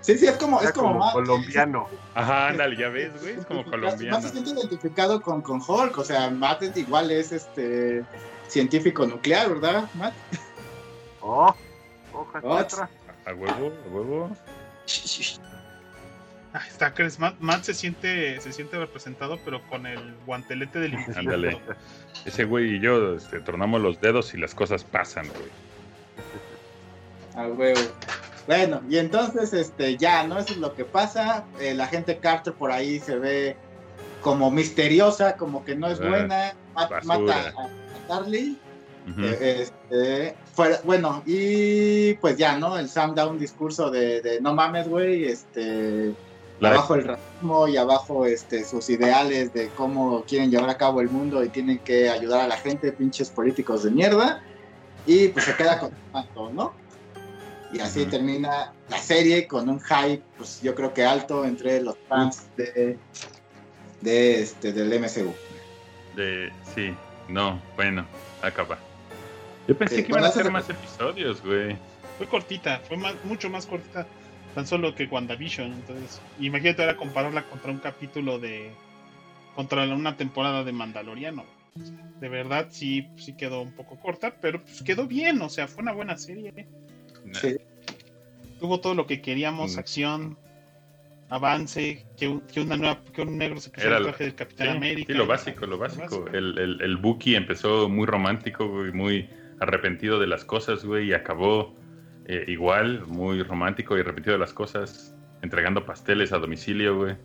Sí, sí, es como, es como, como más- colombiano. Ajá, ándale, ya ves, güey. Es como Más colombiano. se siente identificado con, con Hulk, o sea, Matt igual es este científico nuclear, ¿verdad, Matt? Oh, hoja Oh. tetra. A huevo, a huevo. Ah, está Chris Matt, Matt se siente se siente representado pero con el guantelete del infinito. Ándale. Ese güey y yo este, tronamos los dedos y las cosas pasan, güey. Ah, huevo. Bueno, y entonces, este, ya, ¿no? Eso es lo que pasa. El agente Carter por ahí se ve como misteriosa, como que no es Ah, buena. Basura. mata a, a. Eh, este, bueno, y pues ya, ¿no? El Sam da un discurso de, de no mames, güey, este, La- abajo el racismo y abajo este, sus ideales de cómo quieren llevar a cabo el mundo y tienen que ayudar a la gente, pinches políticos de mierda, y pues se queda con tanto, ¿no? Y así termina la serie con un hype, pues yo creo que alto entre los fans de, de este, del MCU. De, sí, no, bueno, acaba. Yo pensé Sí, que iban a hacer más episodios, güey. Fue cortita, fue más, mucho más cortita tan solo que WandaVision. Entonces, imagínate ahora compararla contra un capítulo de. contra una temporada de Mandaloriano. De verdad, sí, sí quedó un poco corta, pero pues quedó bien, o sea, fue una buena serie. ¿eh? Sí. Tuvo todo lo que queríamos: Mm. acción, avance, que, un- que una nueva, que un negro se pusiera Era el traje del Capitán Sí, América. sí, lo básico, lo básico. El, el, el Buki empezó muy romántico, güey, muy arrepentido de las cosas, güey, y acabó eh, igual, muy romántico y arrepentido de las cosas, entregando pasteles a domicilio, güey.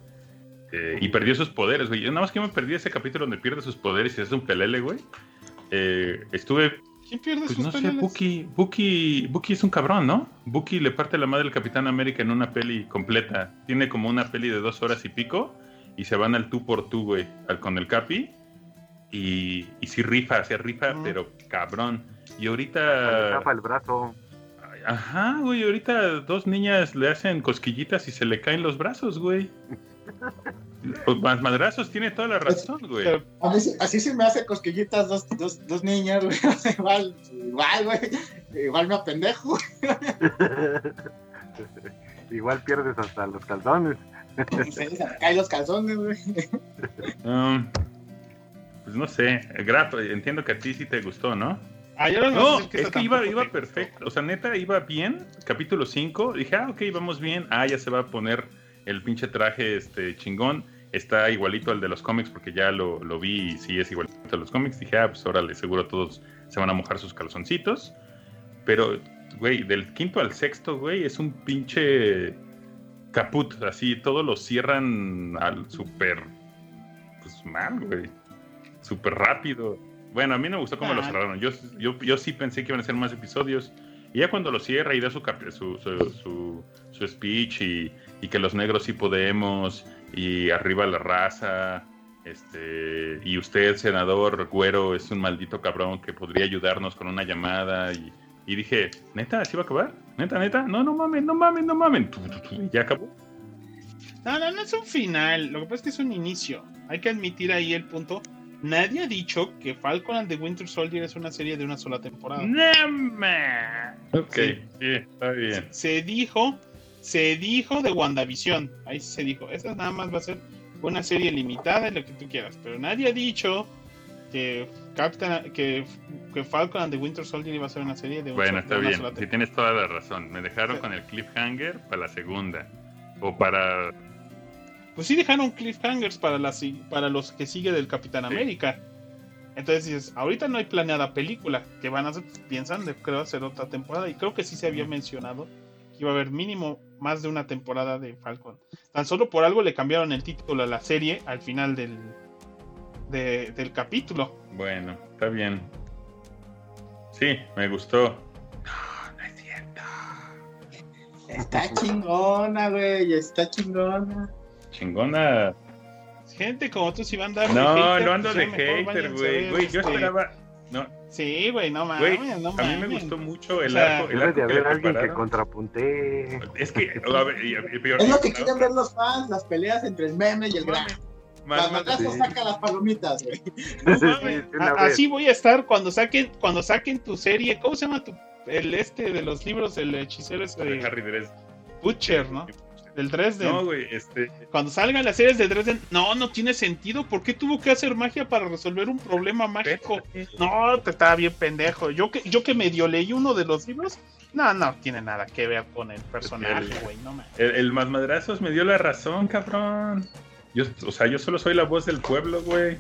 Eh, y perdió sus poderes, güey. Yo nada más que me perdí ese capítulo donde pierde sus poderes y es un pelele, güey. Eh, estuve ¿Quién pierde Pues sus no sé, peleles? Buki, Buki, Buki es un cabrón, ¿no? Buki le parte la madre al Capitán América en una peli completa. Tiene como una peli de dos horas y pico y se van al tú por tú, güey, al- con el Capi. Y, y sí rifa, se rifa, pero cabrón. Y Le ahorita... tapa el brazo. Ajá, güey, ahorita dos niñas le hacen cosquillitas y se le caen los brazos, güey. Pues más madrazos, tiene toda la razón, güey. A mí así se me hace cosquillitas dos, dos, dos niñas, güey. Igual, igual, güey. Igual me apendejo. Igual pierdes hasta los calzones. Sí, se me caen los calzones, güey. Um, pues no sé, Graf, entiendo que a ti sí te gustó, ¿no? ah, no, es que iba, iba perfecto. O sea, neta, iba bien. Capítulo 5. Dije, ah, ok, vamos bien. Ah, ya se va a poner el pinche traje este chingón. Está igualito al de los cómics porque ya lo, lo vi y sí es igualito a los cómics. Dije, ah, pues órale, seguro todos se van a mojar sus calzoncitos. Pero, güey, del quinto al sexto, güey, es un pinche caput. Así, todos lo cierran al súper, pues mal, güey. Súper rápido. Bueno, a mí no me gustó cómo lo Ah. cerraron. Yo, yo, yo sí pensé que iban a ser más episodios. Y ya cuando lo cierra y da su, su, su- su speech y, y que los negros sí podemos y arriba la raza, este y usted, senador Güero, es un maldito cabrón que podría ayudarnos con una llamada y, y dije, ¿neta? ¿Así va a acabar? ¿Neta, neta? No, no mamen, no mamen, no mamen. Y ya acabó. No, no, no es un final. Lo que pasa es que es un inicio. Hay que admitir ahí el punto. Nadie ha dicho que Falcon and the Winter Soldier es una serie de una sola temporada. No. Ok, Sí. sí, está bien. Se dijo, se dijo de WandaVision. Ahí se dijo. Esta nada más va a ser una serie limitada en lo que tú quieras. Pero nadie ha dicho que Captain, que, que Falcon and the Winter Soldier iba a ser una serie de, un Bueno, está bien. Sí, temporada. tienes toda la razón. Me dejaron Sí. con el cliffhanger para la segunda. O para. Pues sí dejaron cliffhangers para, la, si- para los que sigue del Capitán Sí. América. Entonces dices, ahorita no hay planeada película, que van a hacer, piensan de creo hacer otra temporada, y creo que sí se había mencionado que iba a haber mínimo más de una temporada de Falcon. Tan solo por algo le cambiaron el título a la serie al final del, de- del capítulo. Bueno, está bien. Sí, me gustó. No, no es cierto. Está chingona, güey, está chingona. Chingona. Gente como tú si van a andar No, no ando pues de hater, güey. Güey, yo este, esperaba. No, Sí, güey, no mames, güey, no a mí me gustó mucho el O sea, arco. El Debe arco de que haber alguien que contrapuntee. Es que, a ver, y- y peor- Es lo que no, quieren ver los fans, las peleas entre el meme y el gran. más- Las sí. saca las palomitas, güey. No sí, así voy a estar cuando saquen cuando saquen tu serie. ¿Cómo se llama tu el este de los libros el hechicero ese de Harry. Butcher, ¿no? Del Dresden. No, güey, este. Cuando salgan las series de Dresden, no, no tiene sentido. ¿Por qué tuvo que hacer magia para resolver un problema mágico? No, te estaba bien pendejo. Yo que, yo que medio leí uno de los libros, no, no tiene nada que ver con el personaje, El- güey, no mames. El, el más madrazos me dio la razón, cabrón. Yo, o sea, yo solo soy la voz del pueblo, güey.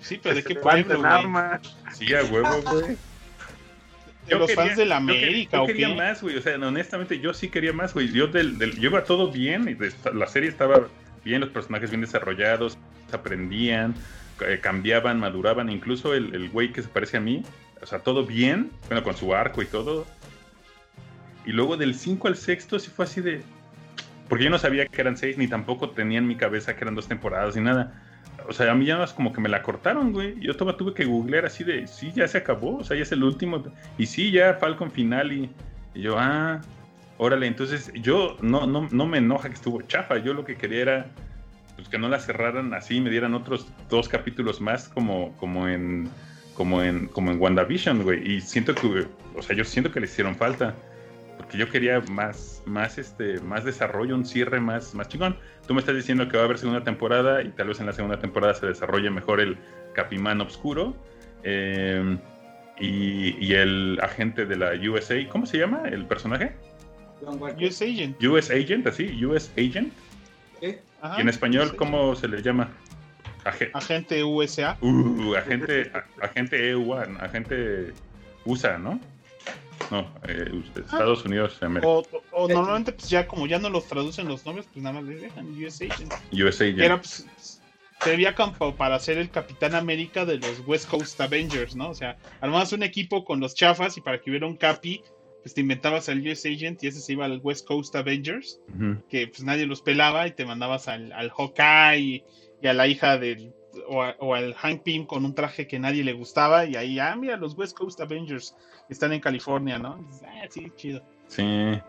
Sí, pero ¿de qué pueblo, güey? armas. Sí, a huevo, güey. De los quería- fans de la yo América, yo ¿o quería qué? más, güey. O sea, honestamente, yo sí quería más, güey. Yo, del, del- yo iba todo bien. y la serie estaba bien, los personajes bien desarrollados, aprendían, eh, cambiaban, maduraban. Incluso el, el güey que se parece a mí, o sea, todo bien, bueno, con su arco y todo. Y luego del 5 al sexto sí fue así de. Porque yo no sabía que eran seis, ni tampoco tenía en mi cabeza que eran dos temporadas, ni nada. O sea, a mí ya más como que me la cortaron, güey. Yo toma, tuve que googlear así de, sí, ya se acabó, o sea, ya es el último. Y sí, ya Falcon final y, yo, ah, órale. Entonces, yo no, no, no me enoja que estuvo chafa. Yo lo que quería era pues, que no la cerraran así me dieran otros dos capítulos más como, como en como en como en WandaVision, güey. Y siento que, o sea, yo siento que le hicieron falta. Porque yo quería más, más, este, más desarrollo, un cierre más, más chingón. Tú me estás diciendo que va a haber segunda temporada y tal vez en la segunda temporada se desarrolle mejor el Capimán Obscuro. eh, y, y el agente de la USA, ¿cómo se llama el personaje? US Agent. US Agent, así, US Agent. Y en español, US ¿cómo se le llama? Agen- Agente USA. Uh, agente, a- agente EU, agente USA, ¿no? No, eh, Estados Unidos de América. O, normalmente, pues ya como ya no los traducen los nombres, pues nada más les dejan US Agent. USA Agent. Era, pues, servía como para ser el Capitán América de los West Coast Avengers, ¿no? O sea, armabas un equipo con los chafas y para que hubiera un Capi, pues te inventabas al US Agent y ese se iba al West Coast Avengers, que pues nadie los pelaba y te mandabas al, al Hawkeye y, y a la hija del. O, a- o al Hank Pym con un traje que nadie le gustaba y ahí, ah, mira, los West Coast Avengers están en California, ¿no? Ah, sí, chido. Sí,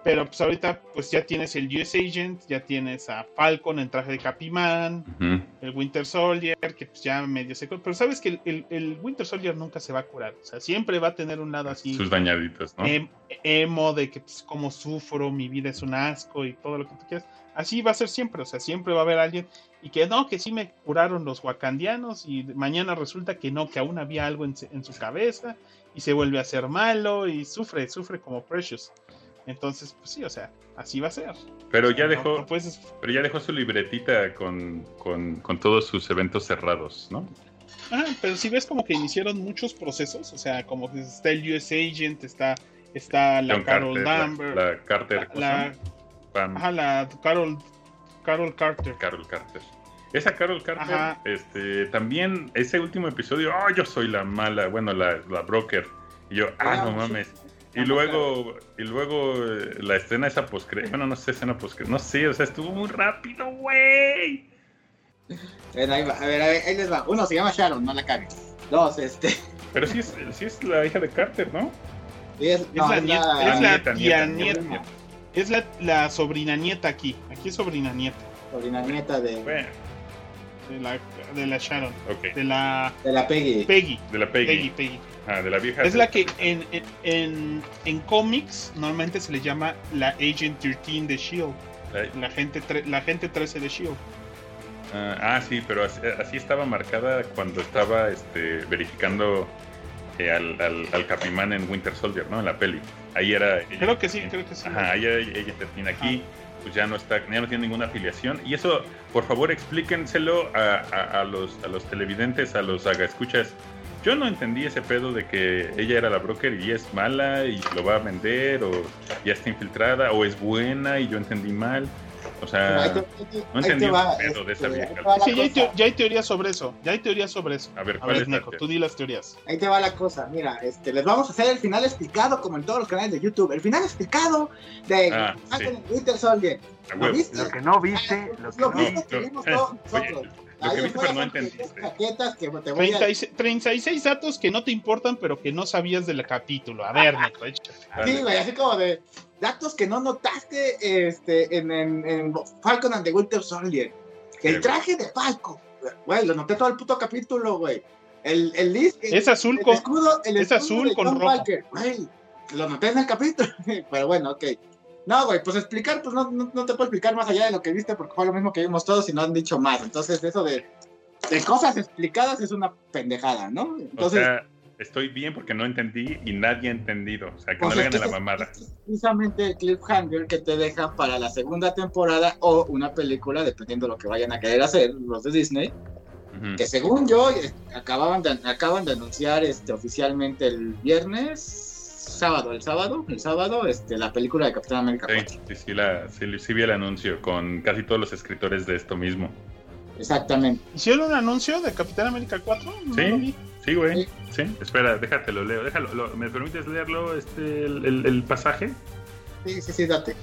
Pero pues ahorita pues ya tienes el US Agent, ya tienes a Falcon en traje de Capiman, ujú. el Winter Soldier, que pues ya medio se. Pero sabes que el, el- el Winter Soldier nunca se va a curar. O sea, siempre va a tener un lado así sus dañaditos, ¿no? em- emo de que pues como sufro, mi vida es un asco y todo lo que tú quieras. Así va a ser siempre, o sea, siempre va a haber alguien y que no, que sí me curaron los wakandianos y mañana resulta que no, que aún había algo en, en su cabeza y se vuelve a ser malo y sufre, sufre como Precious. Entonces, pues sí, o sea, así va a ser. Pero O sea, ya dejó, no puedes- pero ya dejó su libretita con, con, con todos sus eventos cerrados, ¿no? Ah, pero si ves como que iniciaron muchos procesos, o sea, como que está el US Agent, está, está la John Carol Carter, Danvers, la, la Carter, la, ajá, la Carol, Carol Carter. Carol Carter. Esa Carol Carter, Ajá. este, también ese último episodio, oh, yo soy la mala, bueno, la, la broker. Y yo, ah, no mames. Y luego, y luego eh, la escena esa poscre, bueno, no sé, escena poscre, no sé, o sea, estuvo muy rápido, güey. A ver, ahí va, a ver, a ver, ahí les va. Uno se llama Sharon, no la cagues. Dos, este. Pero sí es, sí es la hija de Carter, ¿no? Es, Es no, la es nieta, la es la nieta, tía nieta, nieta. nieta. Es la, la sobrina nieta aquí. Aquí es sobrina nieta. sobrina nieta de, Bueno, De la, de la Sharon. De la de la Peggy. Peggy. de la Peggy, Peggy, Peggy. Ah, de la vieja. Es la que en, en, en, en cómics normalmente se le llama la Agent 13 de Shield. La- La gente, tre- la gente 13 de Shield. Ah, ah, sí, pero así, así estaba marcada cuando estaba este, verificando eh, al, al, al Capimán en Winter Soldier, ¿no? En la peli. Ahí era. ella- Creo que sí, creo que sí. Ajá, ella, ella termina aquí, pues ya no está, ya no tiene ninguna afiliación. Y eso, por favor, explíquenselo a, a- a los, a los televidentes, a los escuchas. Yo no entendí ese pedo de que ella era la broker y es mala y lo va a vender o ya está infiltrada o es buena y yo entendí mal. O sea, Ahí te- ahí te- no te entendí pedo de este, vieja. te Sí, ya hay, ya hay teorías sobre eso. Ya hay teorías sobre eso. A ver, A ¿cuál ver, Nico, tú di las teorías. Ahí te va la cosa, mira, este, les vamos a hacer el final explicado como en todos los canales de YouTube, el final explicado de Ah, sí. Winter Soldier. ¿Lo viste? Lo que no viste, lo que Lo no viste, viste. que vimos todos oye, nosotros. Lo que viste, pero no son 33 entendiste. que te voy a... 36 36 datos que no te importan, pero que no sabías del capítulo. A ver, Nico, échale. Sí, güey, así como de datos que no notaste este, en, en, en Falcon and the Winter Soldier. El traje de Falcon, güey, lo noté todo el puto capítulo, güey. El, el el, Es azul el con. escudo, el es escudo azul con John rojo. Güey, lo noté en el capítulo, pero bueno, ok. No, güey, pues explicar, pues no, no, no te puedo explicar más allá de lo que viste porque fue lo mismo que vimos todos y no han dicho más. Entonces, eso de, de cosas explicadas es una pendejada, ¿no? O Entonces, sea, estoy bien porque no entendí y nadie ha entendido. O sea, que Pues no le hagan a la mamada. ese es precisamente el cliffhanger que te deja para la segunda temporada o una película, dependiendo de lo que vayan a querer hacer los de Disney. Que según yo, eh, acababan de, acaban de anunciar este, oficialmente el viernes, sábado, el sábado, el sábado, este, la película de Capitán América 4. Sí, sí, sí, la, sí, sí vi el anuncio con casi todos los escritores de esto mismo. Exactamente. ¿Hicieron un anuncio de Capitán América 4? No Sí. lo vi. Sí, güey. Sí. Sí. Espera, déjate lo leo. Déjalo. lo- ¿Me permites leerlo, este, el, el- el pasaje? Sí, sí, sí, date.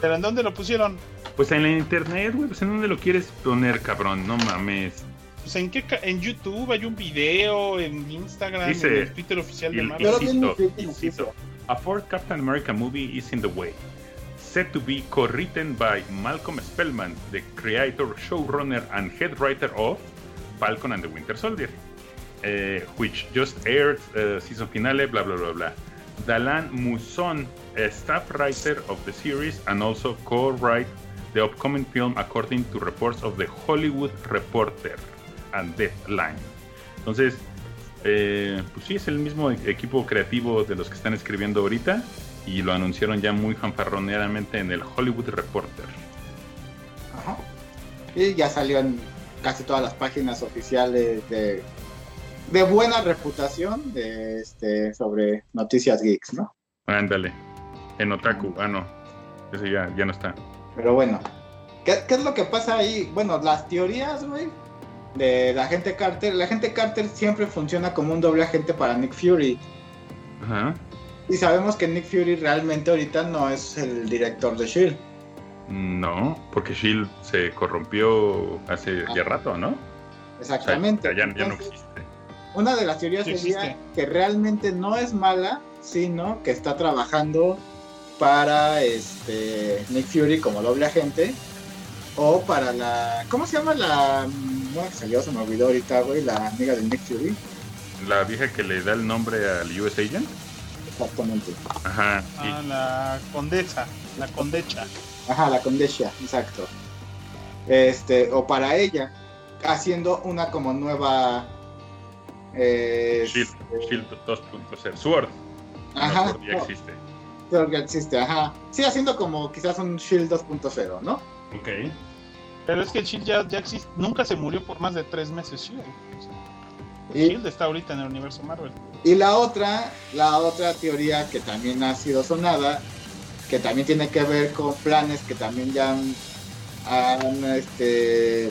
¿Pero en dónde lo pusieron? Pues en la internet, güey. Pues en dónde lo quieres poner, cabrón. No mames. Pues en qué ca- en YouTube hay un video, en Instagram, Dice- en el Twitter oficial de Marvel. Insisto. insisto. A fourth Captain America movie is in the way. Set to be co-written by Malcolm Spellman, the creator, showrunner, and head writer of Falcon and the Winter Soldier, eh, which just aired uh, season finale, blah blah blah blah. Dalan Muson, a staff writer of the series, and also co-write the upcoming film, according to reports of the Hollywood Reporter and Deadline. Entonces, eh, pues sí, es el mismo e- equipo creativo de los que están escribiendo ahorita y lo anunciaron ya muy fanfarroneadamente en el Hollywood Reporter. Ajá. Y ya salió en casi todas las páginas oficiales de, de buena reputación de este sobre noticias geeks, ¿no? Ándale, en Otaku, ah no, ese ya, ya no está. Pero bueno, ¿qué, qué es lo que pasa ahí? Bueno, las teorías, güey, de la gente Carter. La gente Carter siempre funciona como un doble agente para Nick Fury. Ajá. Y sabemos que Nick Fury realmente ahorita no es el director de Shield. No, porque Shield se corrompió hace ya rato, ¿no? O sea, Exactamente. ya, ya no existe. Una de las teorías Sí sería existe. que realmente no es mala, sino que está trabajando para este Nick Fury como doble agente o para la ¿cómo se llama la no que salió se me olvidó ahorita güey la amiga de Nick Fury La vieja que le da el nombre al US Agent. exactamente Ajá. y- Ah, la condesa, la condecha. ajá la Condesha exacto este o para ella haciendo una como nueva eh, Shield, Shield 2.0. Sword. No, Ajá, Sword ya no. existe. creo que existe ajá sí haciendo como quizás un Shield 2.0 ¿no? Ok. Pero es que el Shield ya, ya existe, nunca se murió por más de tres meses Shield. Y- Shield está ahorita en el universo Marvel. Y la otra, la otra teoría que también ha sido sonada, que también tiene que ver con planes que también ya han, han, este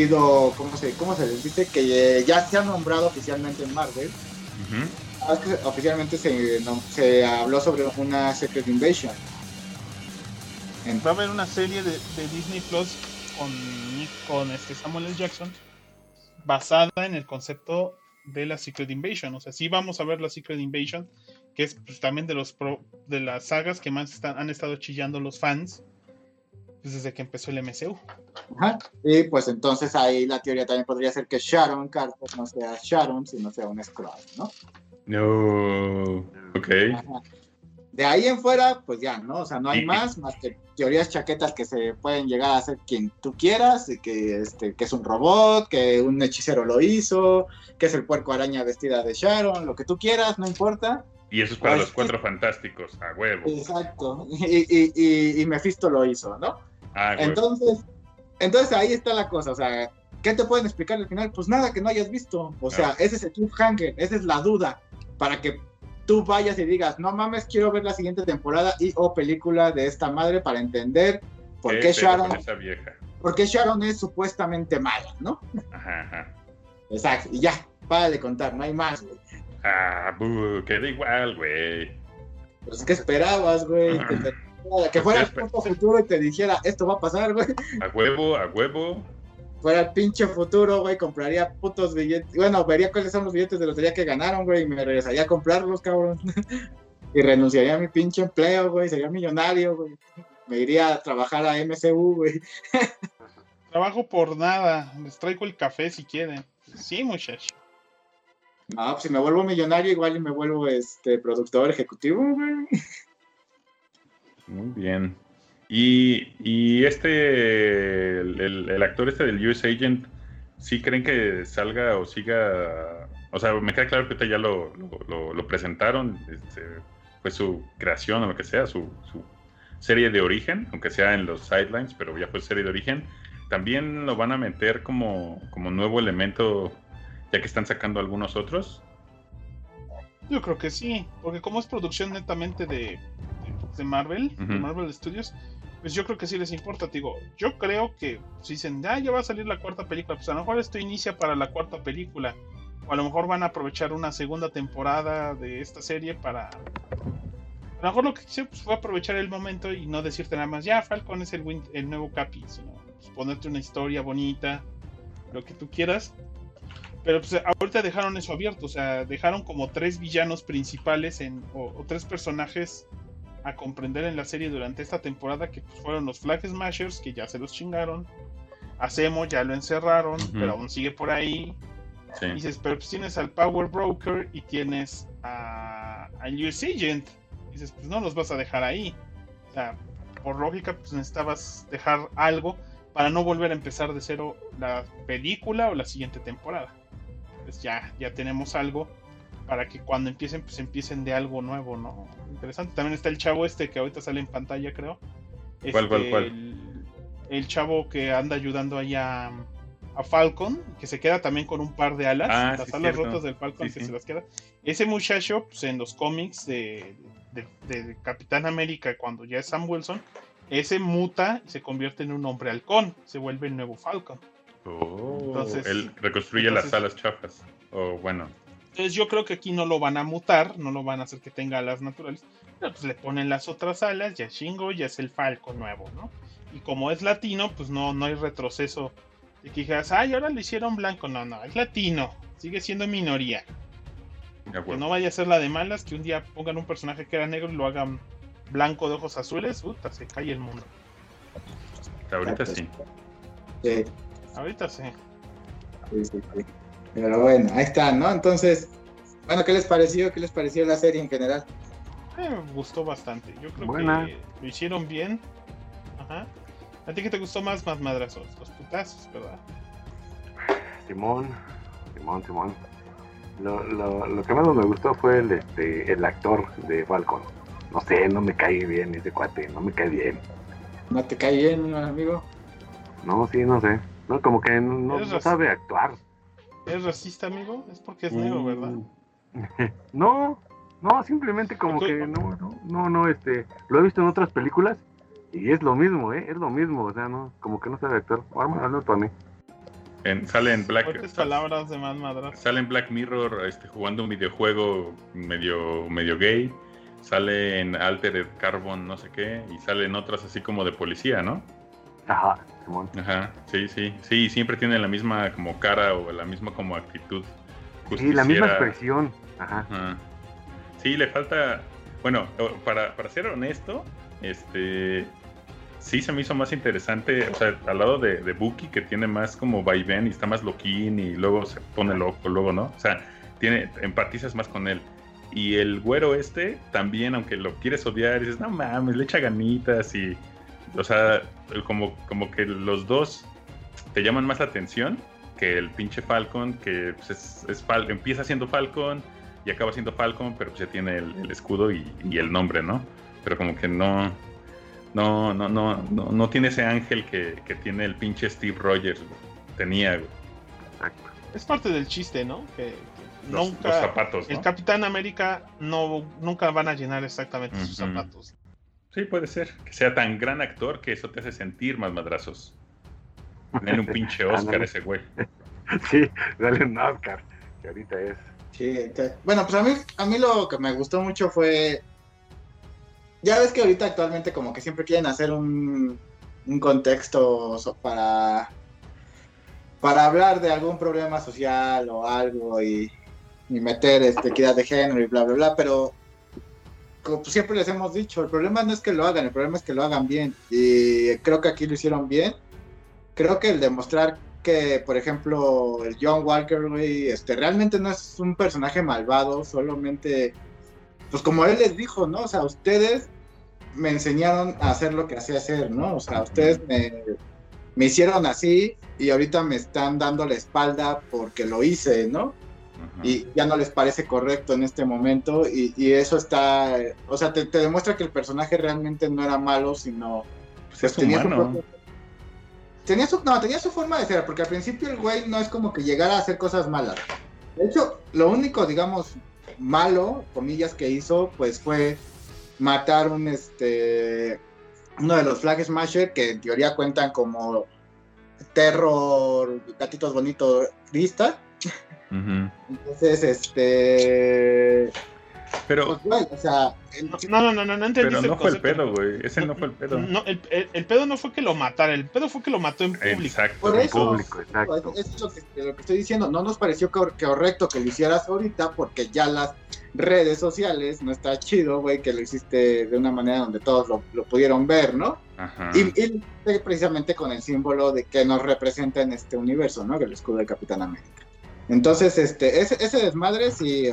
sido, ¿cómo se, cómo se les dice? Que ya se ha nombrado oficialmente en Marvel. Ah, Oficialmente se, se habló sobre una Secret Invasion. En- Va a haber una serie de, de Disney Plus con, con este Samuel L. Jackson basada en el concepto de la Secret Invasion. O sea, sí vamos a ver la Secret Invasion, que es pues, también de los pro- de las sagas que más están- han estado chillando los fans desde que empezó el MCU. Ajá. Y pues entonces ahí la teoría también podría ser que Sharon Carter no sea Sharon, sino sea un Skrull, ¿no? No. Ok. Ajá. De ahí en fuera, pues ya, ¿no? O sea, no hay más, más que teorías chaquetas que se pueden llegar a hacer quien tú quieras, y que, este, que es un robot, que un hechicero lo hizo, que es el puerco araña vestida de Sharon, lo que tú quieras, no importa. Y eso es para Pues, los cuatro fantásticos, a huevo. Exacto. Y, y, y, y Mephisto lo hizo, ¿no? Ah. Entonces, entonces ahí está la cosa, o sea, ¿qué te pueden explicar al final? Pues nada que no hayas visto. O sea, ese es el cliffhanger, esa es la duda, para que tú vayas y digas, no mames, quiero ver la siguiente temporada y o película de esta madre para entender por qué, Sharon, vieja? por qué Sharon es supuestamente mala, ¿no? Ajá, ajá. Exacto, y ya, para de contar, no hay más, güey. Ah, bu, queda igual, güey. Pues, ¿qué esperabas, güey? Que, fuera el futuro y te dijera, esto va a pasar, güey. A huevo, a huevo. Fuera el pinche futuro, güey, compraría putos billetes. Bueno, vería cuáles son los billetes de lotería que ganaron, güey, y me regresaría a comprarlos, cabrón. y renunciaría a mi pinche empleo, güey, sería millonario, güey. Me iría a trabajar a MCU, güey. Trabajo por nada. Les traigo el café si quieren. Sí, muchacho. No, pues si me vuelvo millonario, igual y me vuelvo este productor ejecutivo, güey. Muy bien. Y, y este, el, el- actor este del US Agent, ¿sí creen que salga o siga? O sea, me queda claro que ahorita ya lo- lo presentaron, este, fue su creación o lo que sea, su, su serie de origen, aunque sea en los sidelines, pero ya fue serie de origen. También lo van a meter como, como nuevo elemento, ya que están sacando algunos otros. Yo creo que sí, porque como es producción netamente de, de, Marvel, de. Marvel Studios, pues yo creo que sí les importa. te Digo, yo creo que si dicen, ah, ya va a salir la cuarta película, pues a lo mejor esto inicia para la cuarta película. O a lo mejor van a aprovechar una segunda temporada de esta serie para. A lo mejor lo que quisieron pues, fue aprovechar el momento y no decirte nada más, ya Falcon es el, win- el nuevo Capi, sino pues, ponerte una historia bonita, lo que tú quieras. Pero pues ahorita dejaron eso abierto, o sea, dejaron como tres villanos principales en, o, o tres personajes a comprender en la serie durante esta temporada que pues, fueron los Flag Smashers, que ya se los chingaron. A Zemo ya lo encerraron, pero aún sigue por ahí. Sí. Y dices, pero pues tienes al Power Broker y tienes a, al US Agent. Y dices, pues no los vas a dejar ahí. O sea, por lógica, pues necesitabas dejar algo para no volver a empezar de cero la película o la siguiente temporada. Pues ya, ya tenemos algo para que cuando empiecen, pues empiecen de algo nuevo, ¿no? Interesante. También está el chavo este que ahorita sale en pantalla, creo. ¿Cuál, cuál, Este, cuál? El, el chavo que anda ayudando ahí a, a Falcon, que se queda también con un par de alas, Ah, las sí, alas cierto. rotas del Falcon Sí, que sí. se las queda. Ese muchacho, pues en los cómics de, de- de Capitán América, cuando ya es Sam Wilson, ese muta y se convierte en un hombre halcón, se vuelve el nuevo Falcon. Oh, Entonces- él reconstruye las alas chafas. O bueno, Entonces yo creo que aquí no lo van a mutar, no lo van a hacer que tenga alas naturales, pero pues le ponen las otras alas, ya chingo, ya es el Falcon nuevo, ¿no? Y como es latino, pues no, no hay retroceso de que dijeras, ay, ahora lo hicieron blanco, no, no, es latino, sigue siendo minoría. Que no vaya a ser la de malas, que un día pongan un personaje que era negro y lo hagan blanco de ojos azules, puta, se cae el mundo. ahorita sí. Sí, Ahorita sí. sí, sí, sí. Pero bueno, ahí está, ¿no? Entonces, bueno, ¿qué les pareció? ¿Qué les pareció la serie en general? Eh, me gustó bastante. Yo creo Buena. que lo hicieron bien. Ajá. ¿A ti qué te gustó más, más madrazos? Los putazos, ¿verdad? Simón, Simón, Simón. Lo, lo, lo que más me gustó fue el, este, el actor de Falcon. No sé, no me cae bien ese cuate, no me cae bien. ¿No te cae bien, amigo? No, sí, no sé. No, como que no, no- sabe actuar. ¿Es racista, amigo? Es porque es negro, ¿verdad? Mm. no, no, simplemente como que no, no, no, no, este, lo he visto en otras películas y es lo mismo, ¿eh? Es lo mismo, o sea, no, como que no sabe actuar. Ahora para mí. En- sale en Black palabras de más madrazos. sale en Black Mirror este, jugando un videojuego medio, medio gay. Sale en Altered Carbon, no sé qué. Y sale en otras así como de policía, ¿no? Ajá, Simón. Ajá, sí, sí. Sí, siempre tiene la misma como cara o la misma como actitud. Sí, la misma expresión. Ajá. Ajá. Sí, le falta. Bueno, para, para ser honesto, este. Sí se me hizo más interesante, o sea, al lado de, de Buki, que tiene más como vaivén y está más loquín y luego se pone loco, luego, ¿no? O sea, tiene, empatizas más con él. Y el güero este, también, aunque lo quieres odiar, dices, no mames, le echa ganitas y. O sea, como, como que los dos te llaman más la atención que el pinche Falcon, que pues, es, es Fal- empieza siendo Falcon y acaba siendo Falcon, pero pues ya tiene el, el escudo y, y el nombre, ¿no? Pero como que no, no, no, no, no, no tiene ese ángel que, que tiene el pinche Steve Rogers. güey. tenía, güey. Exacto. Es parte del chiste, ¿no? Que, que Los, nunca. los zapatos, El ¿no? Capitán América no, nunca van a llenar exactamente sus zapatos. Sí, puede ser. Que sea tan gran actor que eso te hace sentir más madrazos. Denle un pinche Oscar a ese güey. Sí, dale un Oscar, que ahorita es. Sí, bueno, pues a mí, a mí lo que me gustó mucho fue. Ya ves que ahorita actualmente, como que siempre quieren hacer un, un contexto para. Para hablar de algún problema social o algo y, y meter este, equidad de género y bla, bla, bla, pero. Como pues siempre les hemos dicho, el problema no es que lo hagan, el problema es que lo hagan bien. Y creo que aquí lo hicieron bien. Creo que el demostrar que, por ejemplo, el John Walker, güey, este, realmente no es un personaje malvado, solamente, pues como él les dijo, ¿no? O sea, ustedes me enseñaron a hacer lo que hacía hacer, ¿no? O sea, ustedes me, me hicieron así y ahorita me están dando la espalda porque lo hice, ¿no? Y ya no les parece correcto en este momento y, y eso está, o sea, te, te demuestra que el personaje realmente no era malo, sino Pues es tenía su, propia- tenía su no, tenía su forma de ser, porque al principio el güey no es como que llegara a hacer cosas malas. De hecho, lo único, digamos, malo, comillas, que hizo, pues fue matar un este uno de los Flag Smasher que en teoría cuentan como terror, gatitos bonitos, lista. Entonces, este. Pero, Pues, güey, o sea. el- No, no, no, no, no entendí pero no fue el pedo, güey. Ese no fue el pedo. No, el, el- el pedo no fue que lo matara, el pedo fue que lo mató en público. Exacto. Por En eso, público, exacto. Eso es lo que, lo que estoy diciendo. No nos pareció cor- correcto que lo hicieras ahorita porque ya las redes sociales no está chido, güey, que lo hiciste de una manera donde todos lo, lo pudieron ver, ¿no? Ajá. Y, y precisamente con el símbolo de que nos representa en este universo, ¿no? El escudo de Capitán América. Entonces, este, ese, ese desmadre, sí,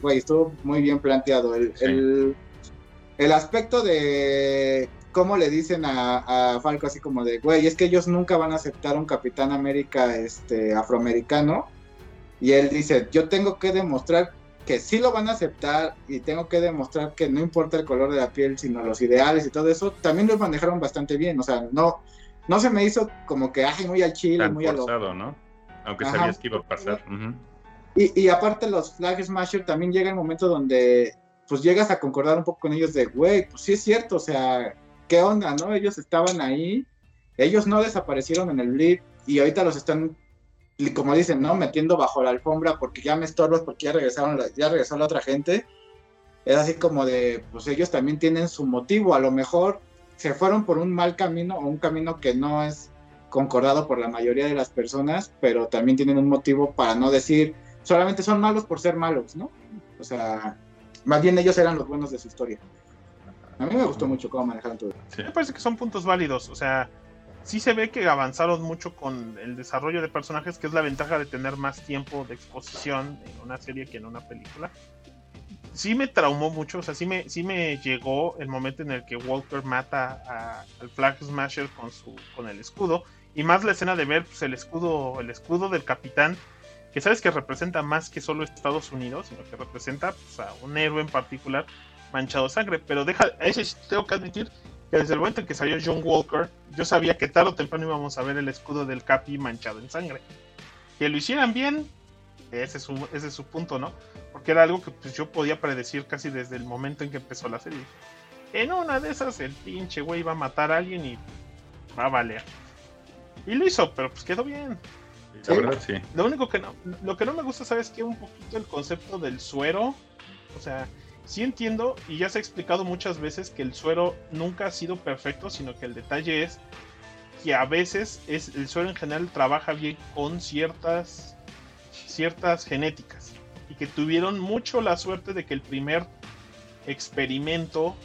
güey, estuvo muy bien planteado. El, Sí. el, el aspecto de cómo le dicen a, a Falco así como de, güey, es que ellos nunca van a aceptar un Capitán América este, afroamericano. Y él dice, yo tengo que demostrar que sí lo van a aceptar y tengo que demostrar que no importa el color de la piel, sino los ideales y todo eso, también lo manejaron bastante bien. O sea, no, no se me hizo como que, ay, muy al chile, Tan muy a lo... forzado, ¿no? Aunque Ajá. sabías que iba a pasar. Y, y aparte los Flag Smasher también llega el momento donde pues llegas a concordar un poco con ellos de, güey, pues sí es cierto, o sea, ¿qué onda, no? Ellos estaban ahí, ellos no desaparecieron en el blip y ahorita los están, como dicen, ¿no? Metiendo bajo la alfombra porque ya me estorbas, porque ya regresaron, ya regresó la otra gente. Es así como de, pues ellos también tienen su motivo, a lo mejor se fueron por un mal camino o un camino que no es concordado por la mayoría de las personas, pero también tienen un motivo para no decir solamente son malos por ser malos, ¿no? O sea, más bien ellos eran los buenos de su historia. A mí me gustó mucho cómo manejaron todo. Sí. Me parece que son puntos válidos, o sea, sí se ve que avanzaron mucho con el desarrollo de personajes, que es la ventaja de tener más tiempo de exposición en una serie que en una película. Sí me traumó mucho, o sea, sí me, sí me llegó el momento en el que Walker mata a- al Flag Smasher con su, con el escudo, y más la escena de ver pues, el escudo, el escudo del capitán, que sabes que representa más que solo Estados Unidos, sino que representa pues, a un héroe en particular manchado de sangre. Pero deja, ese tengo que admitir que desde el momento en que salió John Walker, yo sabía que tarde o temprano íbamos a ver el escudo del Capi manchado en sangre. Que lo hicieran bien, ese es su, ese es su punto, ¿no? Porque era algo que pues, yo podía predecir casi desde el momento en que empezó la serie. En una de esas, el pinche güey va a matar a alguien y va a valer. Y lo hizo, pero pues quedó bien. La verdad, sí. Lo único que no, lo que no me gusta, ¿sabes qué? Un poquito el concepto del suero. O sea, sí entiendo y ya se ha explicado muchas veces que el suero nunca ha sido perfecto, sino que el detalle es que a veces es, el suero en general trabaja bien con ciertas, ciertas genéticas. Y que tuvieron mucho la suerte de que el primer experimento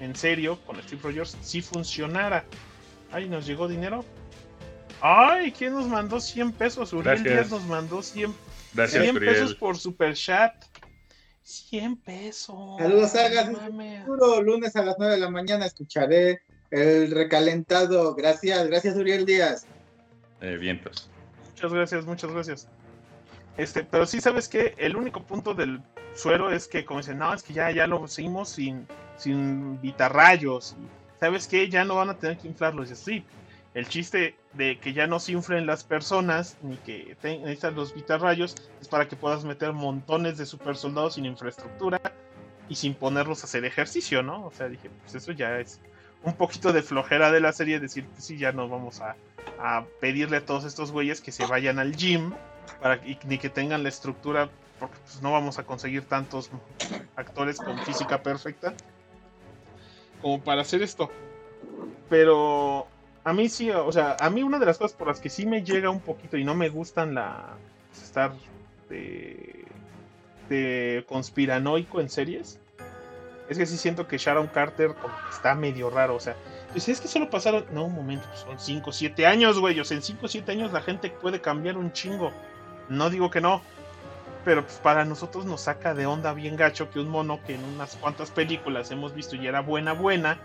en serio con Steve Rogers sí funcionara. Ay, nos llegó dinero. Ay, ¿quién nos mandó 100 pesos? Uriel. Díaz nos mandó 100, Gracias, 100 Uriel. pesos por super chat. 100 pesos. Saludos, Sagas. Puro lunes a las 9 de la mañana escucharé el recalentado. Gracias, gracias Uriel Díaz. Eh, vientos. Muchas gracias, muchas gracias. Este, pero sí sabes que el único punto del suero es que como dicen, no, es que ya, ya lo seguimos sin, sin vitarrayos. ¿Sabes qué? Ya no van a tener que inflarlos. Y sí, El chiste de que ya no se inflen las personas ni que necesitas los vitarrayos es para que puedas meter montones de super soldados sin infraestructura y sin ponerlos a hacer ejercicio, ¿no? O sea, dije, pues eso ya es un poquito de flojera de la serie, decir que sí, ya no vamos a, a pedirle a todos estos güeyes que se vayan al gym para ni que tengan la estructura, porque pues no vamos a conseguir tantos actores con física perfecta como para hacer esto. Pero a mí sí, o sea, a mí una de las cosas por las que sí me llega un poquito y no me gustan la pues, estar de, conspiranoico en series es que sí siento que Sharon Carter como que está medio raro, o sea, pues es que solo pasaron, no, un momento, pues son 5 o 7 años, güey, o sea, en 5 o 7 años la gente puede cambiar un chingo. No digo que no, pero pues para nosotros nos saca de onda bien gacho que un mono que en unas cuantas películas hemos visto y era buena, buena,